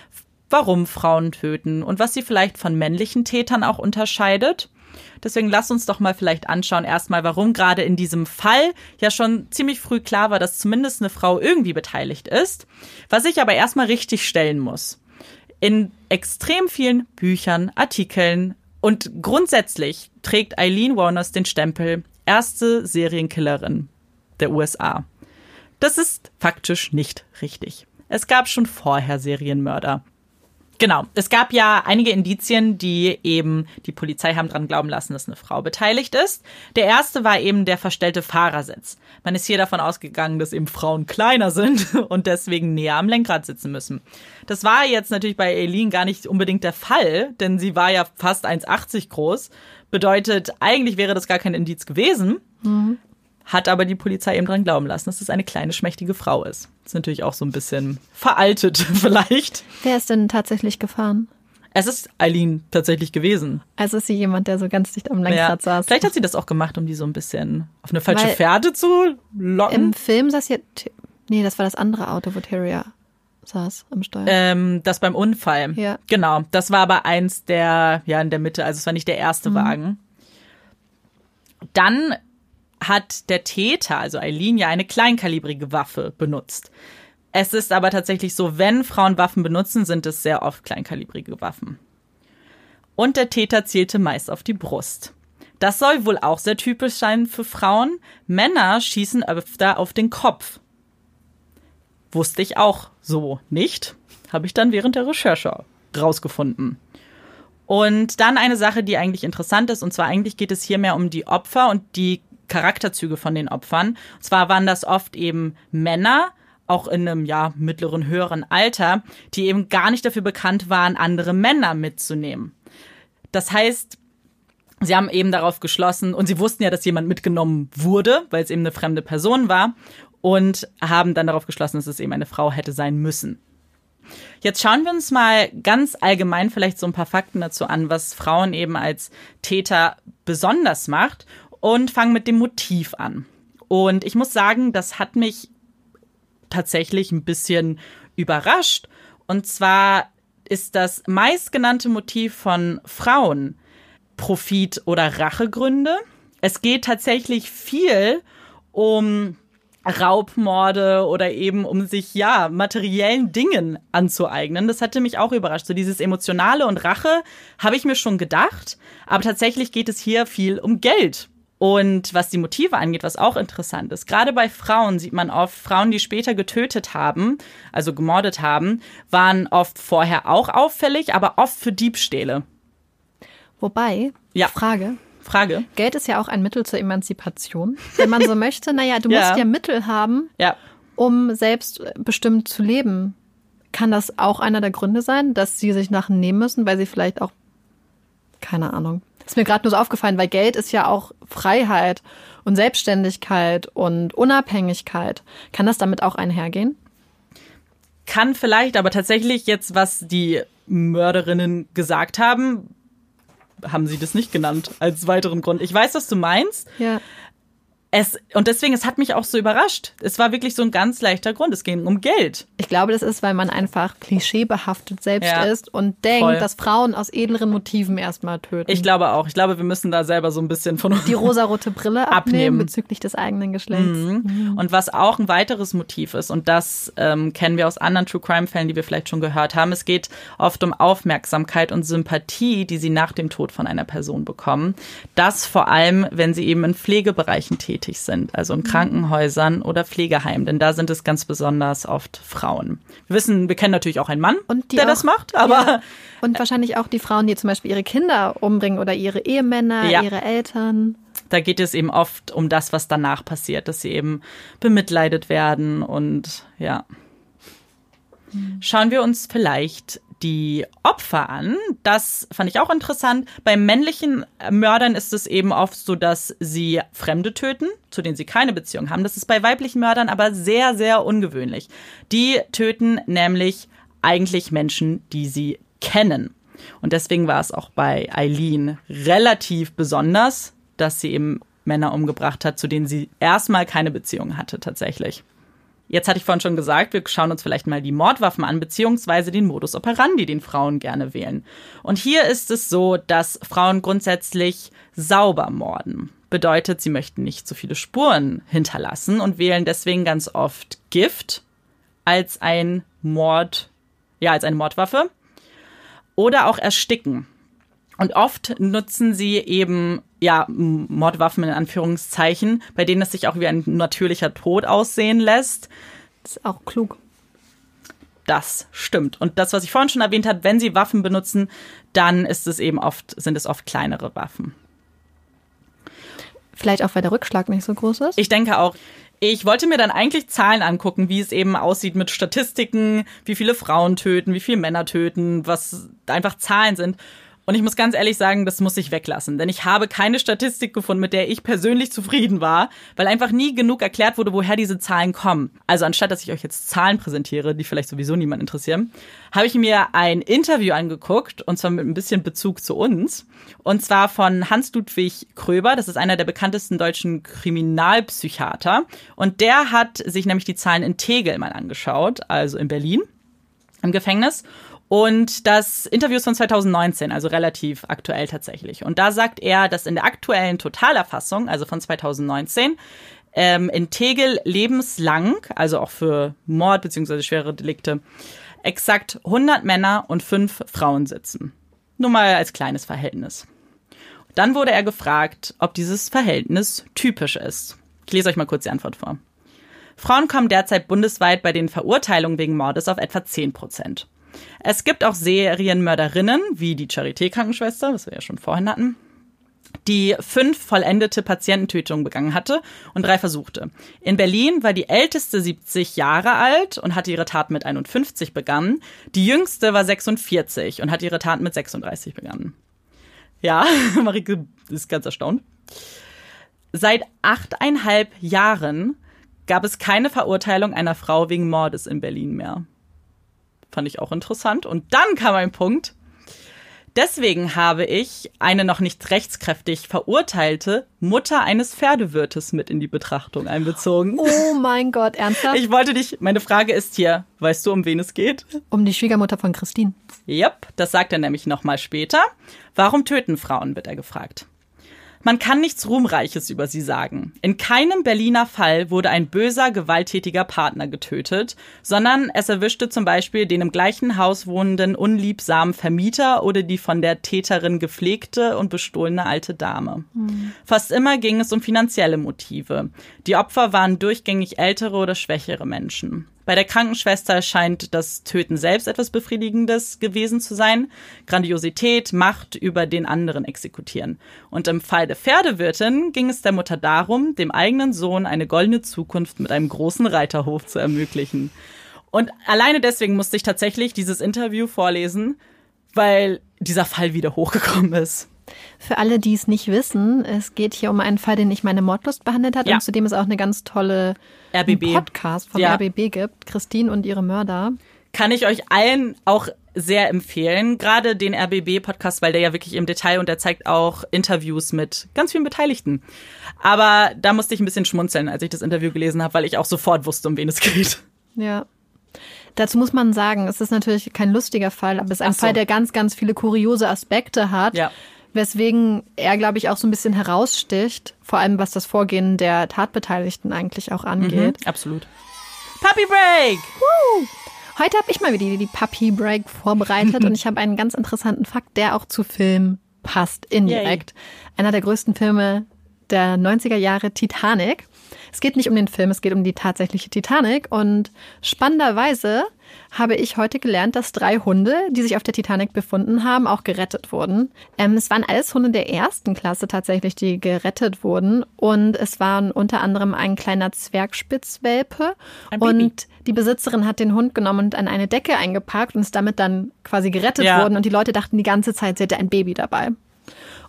warum Frauen töten und was sie vielleicht von männlichen Tätern auch unterscheidet. Deswegen lass uns doch mal vielleicht anschauen, erstmal, warum gerade in diesem Fall ja schon ziemlich früh klar war, dass zumindest eine Frau irgendwie beteiligt ist. Was ich aber erstmal richtig stellen muss. In extrem vielen Büchern, Artikeln und grundsätzlich trägt Eileen Warners den Stempel erste Serienkillerin der USA. Das ist faktisch nicht richtig. Es gab schon vorher Serienmörder. Genau. Es gab ja einige Indizien, die eben die Polizei haben dran glauben lassen, dass eine Frau beteiligt ist. Der erste war eben der verstellte Fahrersitz. Man ist hier davon ausgegangen, dass eben Frauen kleiner sind und deswegen näher am Lenkrad sitzen müssen. Das war jetzt natürlich bei Eileen gar nicht unbedingt der Fall, denn sie war ja fast 1,80 groß. Bedeutet, eigentlich wäre das gar kein Indiz gewesen. Mhm hat aber die Polizei eben dran glauben lassen, dass es eine kleine, schmächtige Frau ist. Das ist natürlich auch so ein bisschen veraltet vielleicht. Wer ist denn tatsächlich gefahren? Es ist Eileen tatsächlich gewesen. Also ist sie jemand, der so ganz dicht am Lenkrad ja. saß. Vielleicht hat sie das auch gemacht, um die so ein bisschen auf eine falsche Weil Fährte zu locken. Im Film saß ja. Nee, das war das andere Auto, wo Terrier saß am Steuer. Ähm, das beim Unfall. Ja. Genau. Das war aber eins der, ja, in der Mitte. Also es war nicht der erste mhm. Wagen. Dann hat der Täter, also Eileen, ja eine kleinkalibrige Waffe benutzt. Es ist aber tatsächlich so, wenn Frauen Waffen benutzen, sind es sehr oft kleinkalibrige Waffen. Und der Täter zielte meist auf die Brust. Das soll wohl auch sehr typisch sein für Frauen. Männer schießen öfter auf den Kopf. Wusste ich auch so nicht. Habe ich dann während der Recherche rausgefunden. Und dann eine Sache, die eigentlich interessant ist, und zwar eigentlich geht es hier mehr um die Opfer und die Charakterzüge von den Opfern. Und zwar waren das oft eben Männer, auch in einem ja mittleren höheren Alter, die eben gar nicht dafür bekannt waren, andere Männer mitzunehmen. Das heißt, sie haben eben darauf geschlossen und sie wussten ja, dass jemand mitgenommen wurde, weil es eben eine fremde Person war und haben dann darauf geschlossen, dass es eben eine Frau hätte sein müssen. Jetzt schauen wir uns mal ganz allgemein vielleicht so ein paar Fakten dazu an, was Frauen eben als Täter besonders macht und fangen mit dem Motiv an. Und ich muss sagen, das hat mich tatsächlich ein bisschen überrascht. Und zwar ist das meistgenannte Motiv von Frauen Profit- oder Rachegründe. Es geht tatsächlich viel um Raubmorde oder eben um sich ja materiellen Dingen anzueignen. Das hatte mich auch überrascht. So dieses emotionale und Rache habe ich mir schon gedacht, aber tatsächlich geht es hier viel um Geld. Und was die Motive angeht, was auch interessant ist, gerade bei Frauen sieht man oft, Frauen, die später getötet haben, also gemordet haben, waren oft vorher auch auffällig, aber oft für Diebstähle. Wobei, ja. Frage, Frage. Geld ist ja auch ein Mittel zur Emanzipation. Wenn man so möchte, naja, du ja. musst ja Mittel haben, ja. um selbstbestimmt zu leben. Kann das auch einer der Gründe sein, dass sie sich nach nehmen müssen, weil sie vielleicht auch, keine Ahnung. Ist mir gerade nur so aufgefallen, weil Geld ist ja auch Freiheit und Selbstständigkeit und Unabhängigkeit. Kann das damit auch einhergehen? Kann vielleicht, aber tatsächlich jetzt, was die Mörderinnen gesagt haben, haben sie das nicht genannt als weiteren Grund. Ich weiß, was du meinst. Ja. Es, und deswegen, es hat mich auch so überrascht. Es war wirklich so ein ganz leichter Grund. Es ging um Geld. Ich glaube, das ist, weil man einfach klischeebehaftet selbst ja, ist und denkt, voll. dass Frauen aus edleren Motiven erstmal töten. Ich glaube auch. Ich glaube, wir müssen da selber so ein bisschen von die rosarote Brille abnehmen, abnehmen. bezüglich des eigenen Geschlechts. Mhm. Mhm. Und was auch ein weiteres Motiv ist, und das ähm, kennen wir aus anderen True Crime Fällen, die wir vielleicht schon gehört haben. Es geht oft um Aufmerksamkeit und Sympathie, die sie nach dem Tod von einer Person bekommen. Das vor allem, wenn sie eben in Pflegebereichen tätig tätig sind, also in Krankenhäusern oder Pflegeheimen, denn da sind es ganz besonders oft Frauen. Wir wissen, wir kennen natürlich auch einen Mann, der auch, das macht, aber. Ja. Und wahrscheinlich auch die Frauen, die zum Beispiel ihre Kinder umbringen oder ihre Ehemänner, ja. ihre Eltern. Da geht es eben oft um das, was danach passiert, dass sie eben bemitleidet werden und ja. Schauen wir uns vielleicht die Opfer an. Das fand ich auch interessant. Bei männlichen Mördern ist es eben oft so, dass sie Fremde töten, zu denen sie keine Beziehung haben. Das ist bei weiblichen Mördern aber sehr, sehr ungewöhnlich. Die töten nämlich eigentlich Menschen, die sie kennen. Und deswegen war es auch bei Eileen relativ besonders, dass sie eben Männer umgebracht hat, zu denen sie erstmal keine Beziehung hatte tatsächlich. Jetzt hatte ich vorhin schon gesagt, wir schauen uns vielleicht mal die Mordwaffen an, beziehungsweise den Modus operandi, den Frauen gerne wählen. Und hier ist es so, dass Frauen grundsätzlich sauber morden. Bedeutet, sie möchten nicht so viele Spuren hinterlassen und wählen deswegen ganz oft Gift als ein Mord, ja, als eine Mordwaffe. Oder auch Ersticken. Und oft nutzen sie eben ja Mordwaffen in Anführungszeichen, bei denen es sich auch wie ein natürlicher Tod aussehen lässt. Das ist auch klug. Das stimmt. Und das, was ich vorhin schon erwähnt habe, wenn sie Waffen benutzen, dann ist es eben oft, sind es oft kleinere Waffen. Vielleicht auch, weil der Rückschlag nicht so groß ist? Ich denke auch. Ich wollte mir dann eigentlich Zahlen angucken, wie es eben aussieht mit Statistiken, wie viele Frauen töten, wie viele Männer töten, was einfach Zahlen sind. Und ich muss ganz ehrlich sagen, das muss ich weglassen, denn ich habe keine Statistik gefunden, mit der ich persönlich zufrieden war, weil einfach nie genug erklärt wurde, woher diese Zahlen kommen. Also anstatt dass ich euch jetzt Zahlen präsentiere, die vielleicht sowieso niemand interessieren, habe ich mir ein Interview angeguckt und zwar mit ein bisschen Bezug zu uns. Und zwar von Hans-Ludwig Kröber, das ist einer der bekanntesten deutschen Kriminalpsychiater. Und der hat sich nämlich die Zahlen in Tegel mal angeschaut, also in Berlin im Gefängnis und das Interview ist von 2019, also relativ aktuell tatsächlich. Und da sagt er, dass in der aktuellen Totalerfassung, also von 2019, ähm, in Tegel lebenslang, also auch für Mord bzw. schwere Delikte, exakt 100 Männer und 5 Frauen sitzen. Nur mal als kleines Verhältnis. Dann wurde er gefragt, ob dieses Verhältnis typisch ist. Ich lese euch mal kurz die Antwort vor. Frauen kommen derzeit bundesweit bei den Verurteilungen wegen Mordes auf etwa 10 Prozent. Es gibt auch Serienmörderinnen, wie die Charité-Krankenschwester, was wir ja schon vorhin hatten, die fünf vollendete Patiententötungen begangen hatte und drei versuchte. In Berlin war die älteste 70 Jahre alt und hatte ihre Tat mit 51 begangen. Die jüngste war 46 und hat ihre Tat mit 36 begangen. Ja, Marike ist ganz erstaunt. Seit achteinhalb Jahren gab es keine Verurteilung einer Frau wegen Mordes in Berlin mehr. Fand ich auch interessant. Und dann kam ein Punkt, Deswegen habe ich eine noch nicht rechtskräftig verurteilte Mutter eines Pferdewirtes mit in die Betrachtung einbezogen. Oh mein Gott, ernsthaft? Ich wollte dich, meine Frage ist hier, weißt du, um wen es geht? Um die Schwiegermutter von Christine. Yep, das sagt er nämlich nochmal später. Warum töten Frauen, wird er gefragt. Man kann nichts Ruhmreiches über sie sagen. In keinem Berliner Fall wurde ein böser, gewalttätiger Partner getötet, sondern es erwischte zum Beispiel den im gleichen Haus wohnenden unliebsamen Vermieter oder die von der Täterin gepflegte und bestohlene alte Dame. Mhm. Fast immer ging es um finanzielle Motive. Die Opfer waren durchgängig ältere oder schwächere Menschen. Bei der Krankenschwester scheint das Töten selbst etwas Befriedigendes gewesen zu sein. Grandiosität, Macht über den anderen exekutieren. Und im Fall der Pferdewirtin ging es der Mutter darum, dem eigenen Sohn eine goldene Zukunft mit einem großen Reiterhof zu ermöglichen. Und alleine deswegen musste ich tatsächlich dieses Interview vorlesen, weil dieser Fall wieder hochgekommen ist. Für alle, die es nicht wissen, es geht hier um einen Fall, den ich meine Mordlust behandelt hat ja. und zu dem es auch eine ganz tolle RBB. Podcast vom ja. RBB gibt, Christine und ihre Mörder. Kann ich euch allen auch sehr empfehlen, gerade den RBB-Podcast, weil der ja wirklich im Detail und der zeigt auch Interviews mit ganz vielen Beteiligten. Aber da musste ich ein bisschen schmunzeln, als ich das Interview gelesen habe, weil ich auch sofort wusste, um wen es geht. Ja. Dazu muss man sagen, es ist natürlich kein lustiger Fall, aber es ist ein so. Fall, der ganz, ganz viele kuriose Aspekte hat. Ja weswegen er, glaube ich, auch so ein bisschen heraussticht, vor allem was das Vorgehen der Tatbeteiligten eigentlich auch angeht. Mhm, absolut. Puppy Break! Woo! Heute habe ich mal wieder die Puppy Break vorbereitet und ich habe einen ganz interessanten Fakt, der auch zu Film passt, indirekt. Yay. Einer der größten Filme der 90er Jahre, Titanic. Es geht nicht um den Film, es geht um die tatsächliche Titanic und spannenderweise habe ich heute gelernt, dass drei Hunde, die sich auf der Titanic befunden haben, auch gerettet wurden. Ähm, es waren alles Hunde der ersten Klasse tatsächlich, die gerettet wurden. Und es waren unter anderem ein kleiner Zwergspitzwelpe. Und die Besitzerin hat den Hund genommen und an eine Decke eingepackt und ist damit dann quasi gerettet ja. worden. Und die Leute dachten die ganze Zeit, sie hätte ein Baby dabei.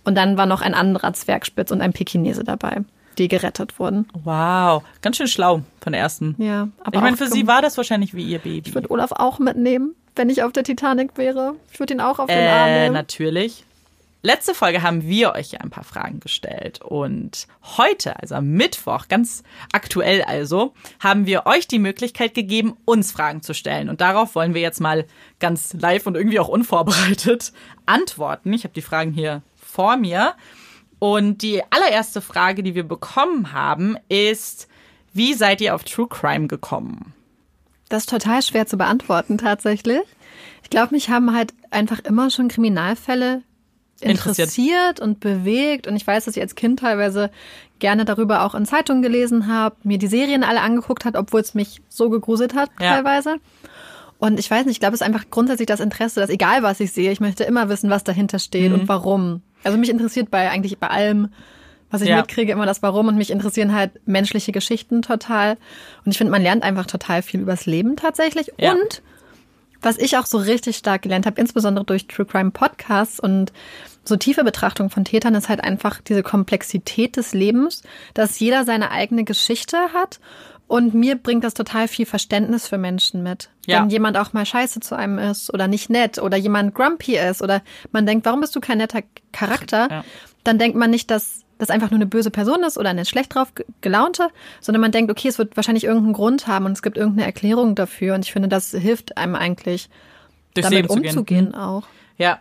Und dann war noch ein anderer Zwergspitz und ein Pekinese dabei die gerettet wurden. Wow, ganz schön schlau von der ersten. Ja, aber ich meine, für sie war das wahrscheinlich wie ihr Baby. Ich würde Olaf auch mitnehmen, wenn ich auf der Titanic wäre. Ich würde ihn auch auf den äh, Arm nehmen. Natürlich. Letzte Folge haben wir euch ja ein paar Fragen gestellt und heute, also am Mittwoch, ganz aktuell also, haben wir euch die Möglichkeit gegeben, uns Fragen zu stellen. Und darauf wollen wir jetzt mal ganz live und irgendwie auch unvorbereitet antworten. Ich habe die Fragen hier vor mir. Und die allererste Frage, die wir bekommen haben, ist, wie seid ihr auf True Crime gekommen? Das ist total schwer zu beantworten tatsächlich. Ich glaube, mich haben halt einfach immer schon Kriminalfälle interessiert. interessiert. und bewegt. Und ich weiß, dass ich als Kind teilweise gerne darüber auch in Zeitungen gelesen habe, mir die Serien alle angeguckt hat, obwohl es mich so gegruselt hat ja. teilweise. Und ich weiß nicht, ich glaube, es ist einfach grundsätzlich das Interesse, dass egal was ich sehe, ich möchte immer wissen, was dahinter steht mhm. und warum. Also mich interessiert bei eigentlich bei allem, was ich ja. mitkriege, immer das Warum und mich interessieren halt menschliche Geschichten total. Und ich finde, man lernt einfach total viel übers Leben tatsächlich. Ja. Und was ich auch so richtig stark gelernt habe, insbesondere durch True Crime Podcasts und so tiefe Betrachtung von Tätern, ist halt einfach diese Komplexität des Lebens, dass jeder seine eigene Geschichte hat und mir bringt das total viel Verständnis für Menschen mit. Ja. Wenn jemand auch mal scheiße zu einem ist oder nicht nett oder jemand grumpy ist oder man denkt, warum bist du kein netter Charakter? Ja. Dann denkt man nicht, dass das einfach nur eine böse Person ist oder eine schlecht drauf gelaunte, sondern man denkt, okay, es wird wahrscheinlich irgendeinen Grund haben und es gibt irgendeine Erklärung dafür. Und ich finde, das hilft einem eigentlich, Durchs damit umzugehen auch. Ja,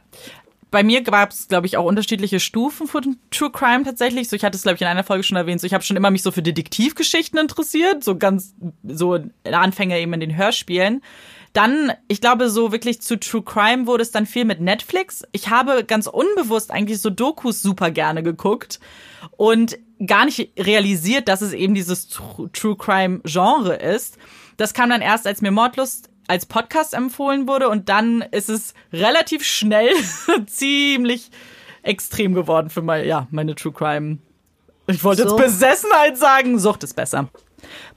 bei mir gab es, glaube ich, auch unterschiedliche Stufen von True Crime tatsächlich. So, ich hatte es, glaube ich, in einer Folge schon erwähnt. So, ich habe schon immer mich so für Detektivgeschichten interessiert, so ganz so Anfänger eben in den Hörspielen. Dann, ich glaube, so wirklich zu True Crime wurde es dann viel mit Netflix. Ich habe ganz unbewusst eigentlich so Dokus super gerne geguckt und gar nicht realisiert, dass es eben dieses True Crime Genre ist. Das kam dann erst, als mir Mordlust als Podcast empfohlen wurde und dann ist es relativ schnell ziemlich extrem geworden für mein, ja, meine True Crime. Ich wollte jetzt So. Besessenheit sagen, Sucht ist besser.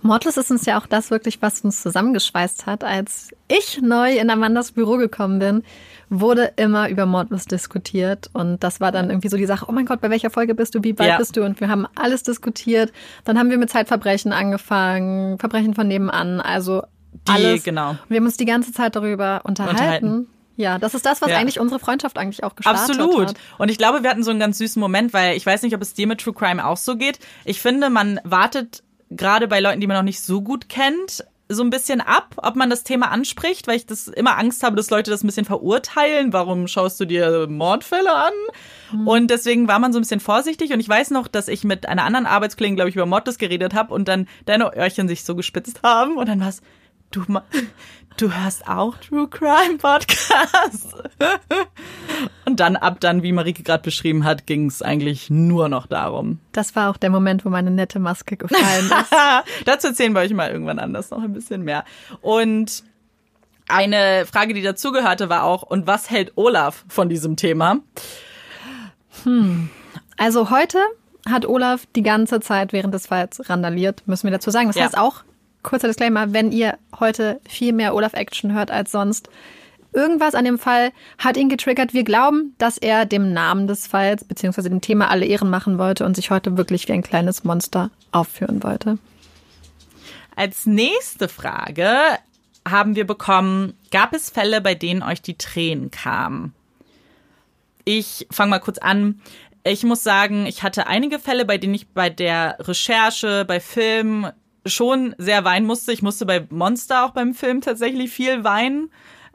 Mordlos ist uns ja auch das wirklich, was uns zusammengeschweißt hat. Als ich neu in Amandas Büro gekommen bin, wurde immer über Mordlos diskutiert. Und das war dann irgendwie so die Sache, oh mein Gott, bei welcher Folge bist du, wie weit Ja. bist du? Und wir haben alles diskutiert. Dann haben wir mit Zeitverbrechen angefangen, Verbrechen von nebenan, also Die, alles. genau. Und wir haben uns die ganze Zeit darüber unterhalten. Unterhalten. Ja, das ist das, was Ja. eigentlich unsere Freundschaft eigentlich auch gestartet Absolut. hat. Und ich glaube, wir hatten so einen ganz süßen Moment, weil ich weiß nicht, ob es dir mit True Crime auch so geht. Ich finde, man wartet gerade bei Leuten, die man noch nicht so gut kennt, so ein bisschen ab, ob man das Thema anspricht, weil ich das immer Angst habe, dass Leute das ein bisschen verurteilen. Warum schaust du dir Mordfälle an? Und deswegen war man so ein bisschen vorsichtig. Und ich weiß noch, dass ich mit einer anderen Arbeitskollegin, glaube ich, über Mordes geredet habe und dann deine Öhrchen sich so gespitzt haben. Und dann war's, du, du hörst auch True Crime Podcast. Und dann ab dann, wie Marike gerade beschrieben hat, ging es eigentlich nur noch darum. Das war auch der Moment, wo meine nette Maske gefallen ist. Dazu erzählen wir euch mal irgendwann anders noch ein bisschen mehr. Und eine Frage, die dazugehörte, war auch, und was hält Olaf von diesem Thema? Also heute hat Olaf die ganze Zeit während des Falls randaliert, müssen wir dazu sagen. Das Ja. heißt auch, kurzer Disclaimer, wenn ihr heute viel mehr Olaf-Action hört als sonst, irgendwas an dem Fall hat ihn getriggert. Wir glauben, dass er dem Namen des Falls bzw. dem Thema alle Ehren machen wollte und sich heute wirklich wie ein kleines Monster aufführen wollte. Als nächste Frage haben wir bekommen, gab es Fälle, bei denen euch die Tränen kamen? Ich fange mal kurz an. Ich muss sagen, ich hatte einige Fälle, bei denen ich bei der Recherche, bei Filmen schon sehr weinen musste. Ich musste bei Monster auch beim Film tatsächlich viel weinen.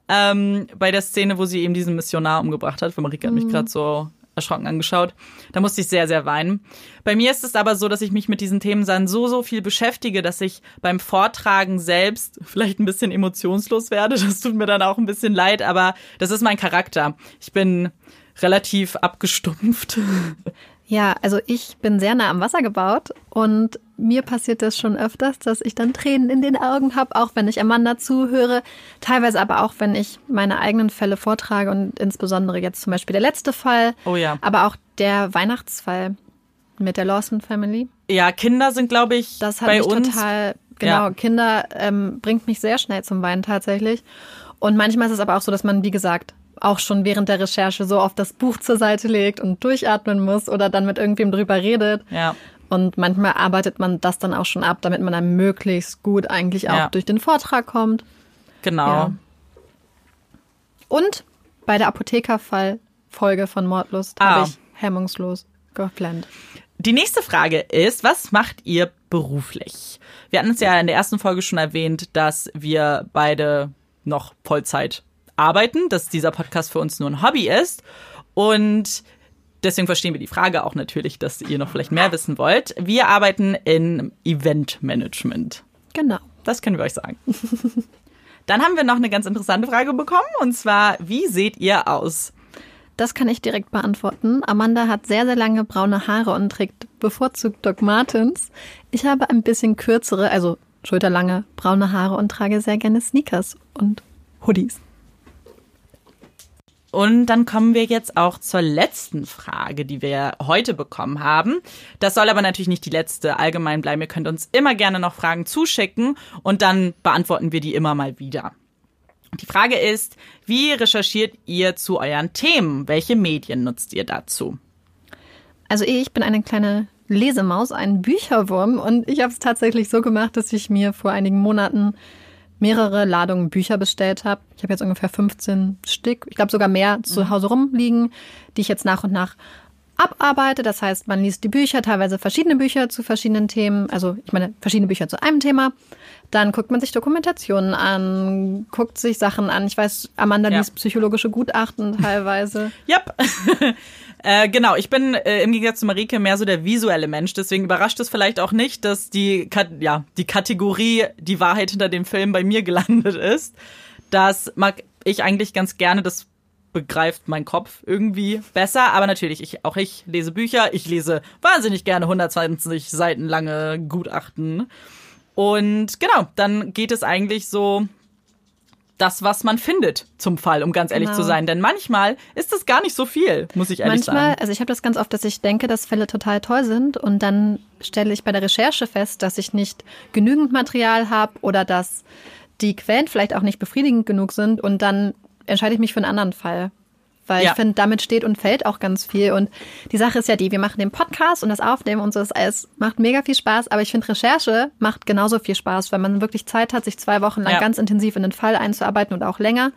Ähm, bei der Szene, wo sie eben diesen Missionar umgebracht hat. Marika hat mich gerade so erschrocken angeschaut. Da musste ich sehr, sehr weinen. Bei mir ist es aber so, dass ich mich mit diesen Themen dann so, so viel beschäftige, dass ich beim Vortragen selbst vielleicht ein bisschen emotionslos werde. Das tut mir dann auch ein bisschen leid, aber das ist mein Charakter. Ich bin relativ abgestumpft. Ja, also ich bin sehr nah am Wasser gebaut und mir passiert das schon öfters, dass ich dann Tränen in den Augen habe, auch wenn ich Amanda zuhöre. Teilweise aber auch, wenn ich meine eigenen Fälle vortrage und insbesondere jetzt zum Beispiel der letzte Fall. Oh ja. Aber auch der Weihnachtsfall mit der Lawson Family. Ja, Kinder sind, glaube ich, Das hat bei mich uns. total, genau, Ja. Kinder ähm, bringt mich sehr schnell zum Weinen tatsächlich. Und manchmal ist es aber auch so, dass man, wie gesagt, auch schon während der Recherche so oft das Buch zur Seite legt und durchatmen muss oder dann mit irgendwem drüber redet. Ja. Und manchmal arbeitet man das dann auch schon ab, damit man dann möglichst gut eigentlich auch Ja. durch den Vortrag kommt. Genau. Ja. Und bei der Apothekerfall-Folge von Mordlust Ah. habe ich hemmungslos geplant. Die nächste Frage ist, was macht ihr beruflich? Wir hatten es ja in der ersten Folge schon erwähnt, dass wir beide noch Vollzeit arbeiten, dass dieser Podcast für uns nur ein Hobby ist. Und deswegen verstehen wir die Frage auch natürlich, dass ihr noch vielleicht mehr wissen wollt. Wir arbeiten in Eventmanagement. Genau. Das können wir euch sagen. Dann haben wir noch eine ganz interessante Frage bekommen, und zwar, wie seht ihr aus? Das kann ich direkt beantworten. Amanda hat sehr, sehr lange braune Haare und trägt bevorzugt Doc Martens. Ich habe ein bisschen kürzere, also schulterlange braune Haare und trage sehr gerne Sneakers und Hoodies. Und dann kommen wir jetzt auch zur letzten Frage, die wir heute bekommen haben. Das soll aber natürlich nicht die letzte allgemein bleiben. Ihr könnt uns immer gerne noch Fragen zuschicken und dann beantworten wir die immer mal wieder. Die Frage ist, wie recherchiert ihr zu euren Themen? Welche Medien nutzt ihr dazu? Also ich bin eine kleine Lesemaus, ein Bücherwurm und ich habe es tatsächlich so gemacht, dass ich mir vor einigen Monaten mehrere Ladungen Bücher bestellt habe. Ich habe jetzt ungefähr 15 Stück, ich glaube sogar mehr zu Hause rumliegen, die ich jetzt nach und nach abarbeite. Das heißt, man liest die Bücher, teilweise verschiedene Bücher zu verschiedenen Themen, also ich meine verschiedene Bücher zu einem Thema. Dann guckt man sich Dokumentationen an, guckt sich Sachen an. Ich weiß, Amanda Ja. liest psychologische Gutachten teilweise. Yep. Äh, genau, ich bin äh, im Gegensatz zu Marike mehr so der visuelle Mensch, deswegen überrascht es vielleicht auch nicht, dass die, Kat ja, die Kategorie die Wahrheit hinter dem Film bei mir gelandet ist. Das mag ich eigentlich ganz gerne, das begreift mein Kopf irgendwie besser, aber natürlich, ich, auch ich lese Bücher, ich lese wahnsinnig gerne 120 Seiten lange Gutachten. Und genau, dann geht es eigentlich so das, was man findet zum Fall, um ganz ehrlich Genau. zu sein. Denn manchmal ist das gar nicht so viel, muss ich ehrlich Manchmal, sagen. also ich habe das ganz oft, dass ich denke, dass Fälle total toll sind und dann stelle ich bei der Recherche fest, dass ich nicht genügend Material habe oder dass die Quellen vielleicht auch nicht befriedigend genug sind und dann entscheide ich mich für einen anderen Fall. Weil Ja. ich finde, damit steht und fällt auch ganz viel. Und die Sache ist ja die, wir machen den Podcast und das Aufnehmen und so, das alles macht mega viel Spaß. Aber ich finde, Recherche macht genauso viel Spaß, weil man wirklich Zeit hat, sich zwei Wochen lang Ja. ganz intensiv in den Fall einzuarbeiten und auch länger.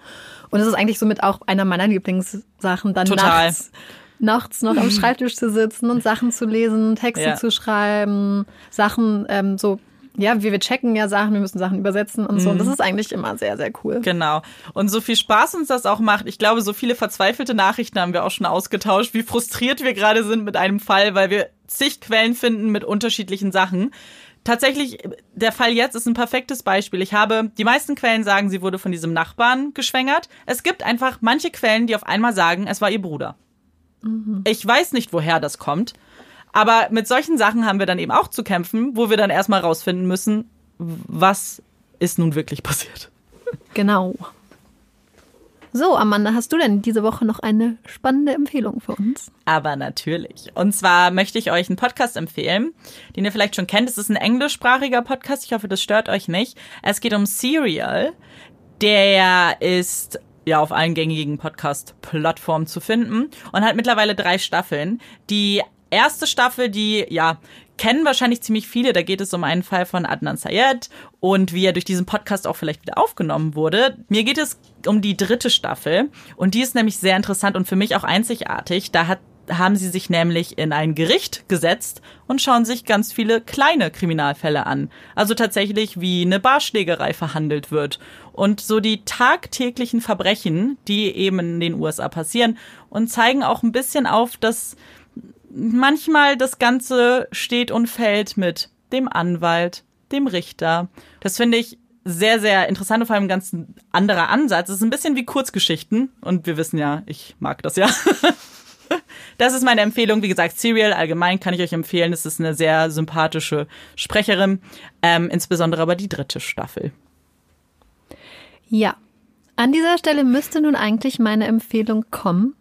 Und das ist eigentlich somit auch einer meiner Lieblingssachen, dann Total. nachts nachts noch am Schreibtisch zu sitzen und Sachen zu lesen, Texte Ja. zu schreiben, Sachen ähm, so, ja, wir, wir checken ja Sachen, wir müssen Sachen übersetzen und so. Und Mhm. das ist eigentlich immer sehr, sehr cool. Genau. Und so viel Spaß uns das auch macht. Ich glaube, so viele verzweifelte Nachrichten haben wir auch schon ausgetauscht, wie frustriert wir gerade sind mit einem Fall, weil wir zig Quellen finden mit unterschiedlichen Sachen. Tatsächlich, der Fall jetzt ist ein perfektes Beispiel. Ich habe, die meisten Quellen sagen, sie wurde von diesem Nachbarn geschwängert. Es gibt einfach manche Quellen, die auf einmal sagen, es war ihr Bruder. Ich weiß nicht, woher das kommt. Aber mit solchen Sachen haben wir dann eben auch zu kämpfen, wo wir dann erstmal rausfinden müssen, was ist nun wirklich passiert. Genau. So, Amanda, hast du denn diese Woche noch eine spannende Empfehlung für uns? Aber natürlich. Und zwar möchte ich euch einen Podcast empfehlen, den ihr vielleicht schon kennt. Es ist ein englischsprachiger Podcast. Ich hoffe, das stört euch nicht. Es geht um Serial. Der ist ja auf allen gängigen Podcast-Plattformen zu finden und hat mittlerweile drei Staffeln. Die erste Staffel, die, ja, kennen wahrscheinlich ziemlich viele. Da geht es um einen Fall von Adnan Syed und wie er durch diesen Podcast auch vielleicht wieder aufgenommen wurde. Mir geht es um die dritte Staffel und die ist nämlich sehr interessant und für mich auch einzigartig. Da hat haben sie sich nämlich in ein Gericht gesetzt und schauen sich ganz viele kleine Kriminalfälle an. Also tatsächlich, wie eine Barschlägerei verhandelt wird. Und so die tagtäglichen Verbrechen, die eben in den USA passieren und zeigen auch ein bisschen auf, dass manchmal das Ganze steht und fällt mit dem Anwalt, dem Richter. Das finde ich sehr, sehr interessant und vor allem ein ganz anderer Ansatz. Es ist ein bisschen wie Kurzgeschichten und wir wissen ja, ich mag das ja. Das ist meine Empfehlung. Wie gesagt, Serial allgemein kann ich euch empfehlen. Es ist eine sehr sympathische Sprecherin, ähm, insbesondere aber die dritte Staffel. Ja. An dieser Stelle müsste nun eigentlich meine Empfehlung kommen.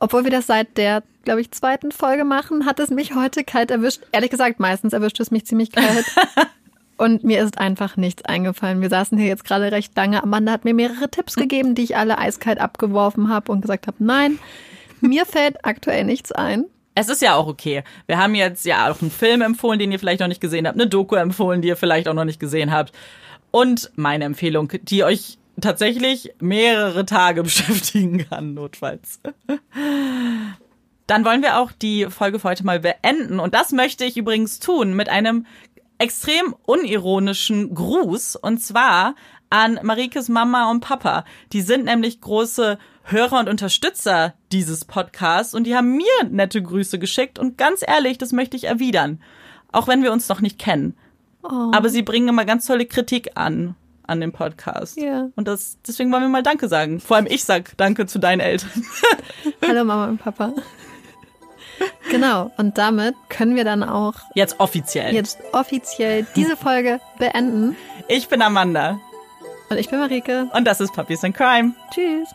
Obwohl wir das seit der, glaube ich, zweiten Folge machen, hat es mich heute kalt erwischt. Ehrlich gesagt, meistens erwischt es mich ziemlich kalt. Und mir ist einfach nichts eingefallen. Wir saßen hier jetzt gerade recht lange. Amanda hat mir mehrere Tipps gegeben, die ich alle eiskalt abgeworfen habe und gesagt habe, nein, mir fällt aktuell nichts ein. Es ist ja auch okay. Wir haben jetzt ja auch einen Film empfohlen, den ihr vielleicht noch nicht gesehen habt, eine Doku empfohlen, die ihr vielleicht auch noch nicht gesehen habt. Und meine Empfehlung, die euch tatsächlich mehrere Tage beschäftigen kann, notfalls. Dann wollen wir auch die Folge für heute mal beenden. Und das möchte ich übrigens tun mit einem extrem unironischen Gruß. Und zwar an Marikes Mama und Papa. Die sind nämlich große Hörer und Unterstützer dieses Podcasts und die haben mir nette Grüße geschickt. Und ganz ehrlich, das möchte ich erwidern. Auch wenn wir uns noch nicht kennen. Oh. Aber sie bringen immer ganz tolle Kritik an, an dem Podcast. Ja. Und das, deswegen wollen wir mal Danke sagen. Vor allem ich sag Danke zu deinen Eltern. Hallo Mama und Papa. Genau, und damit können wir dann auch Jetzt offiziell. jetzt offiziell diese Folge beenden. Ich bin Amanda Und ich bin Marike. und das ist Puppies in Crime. Tschüss.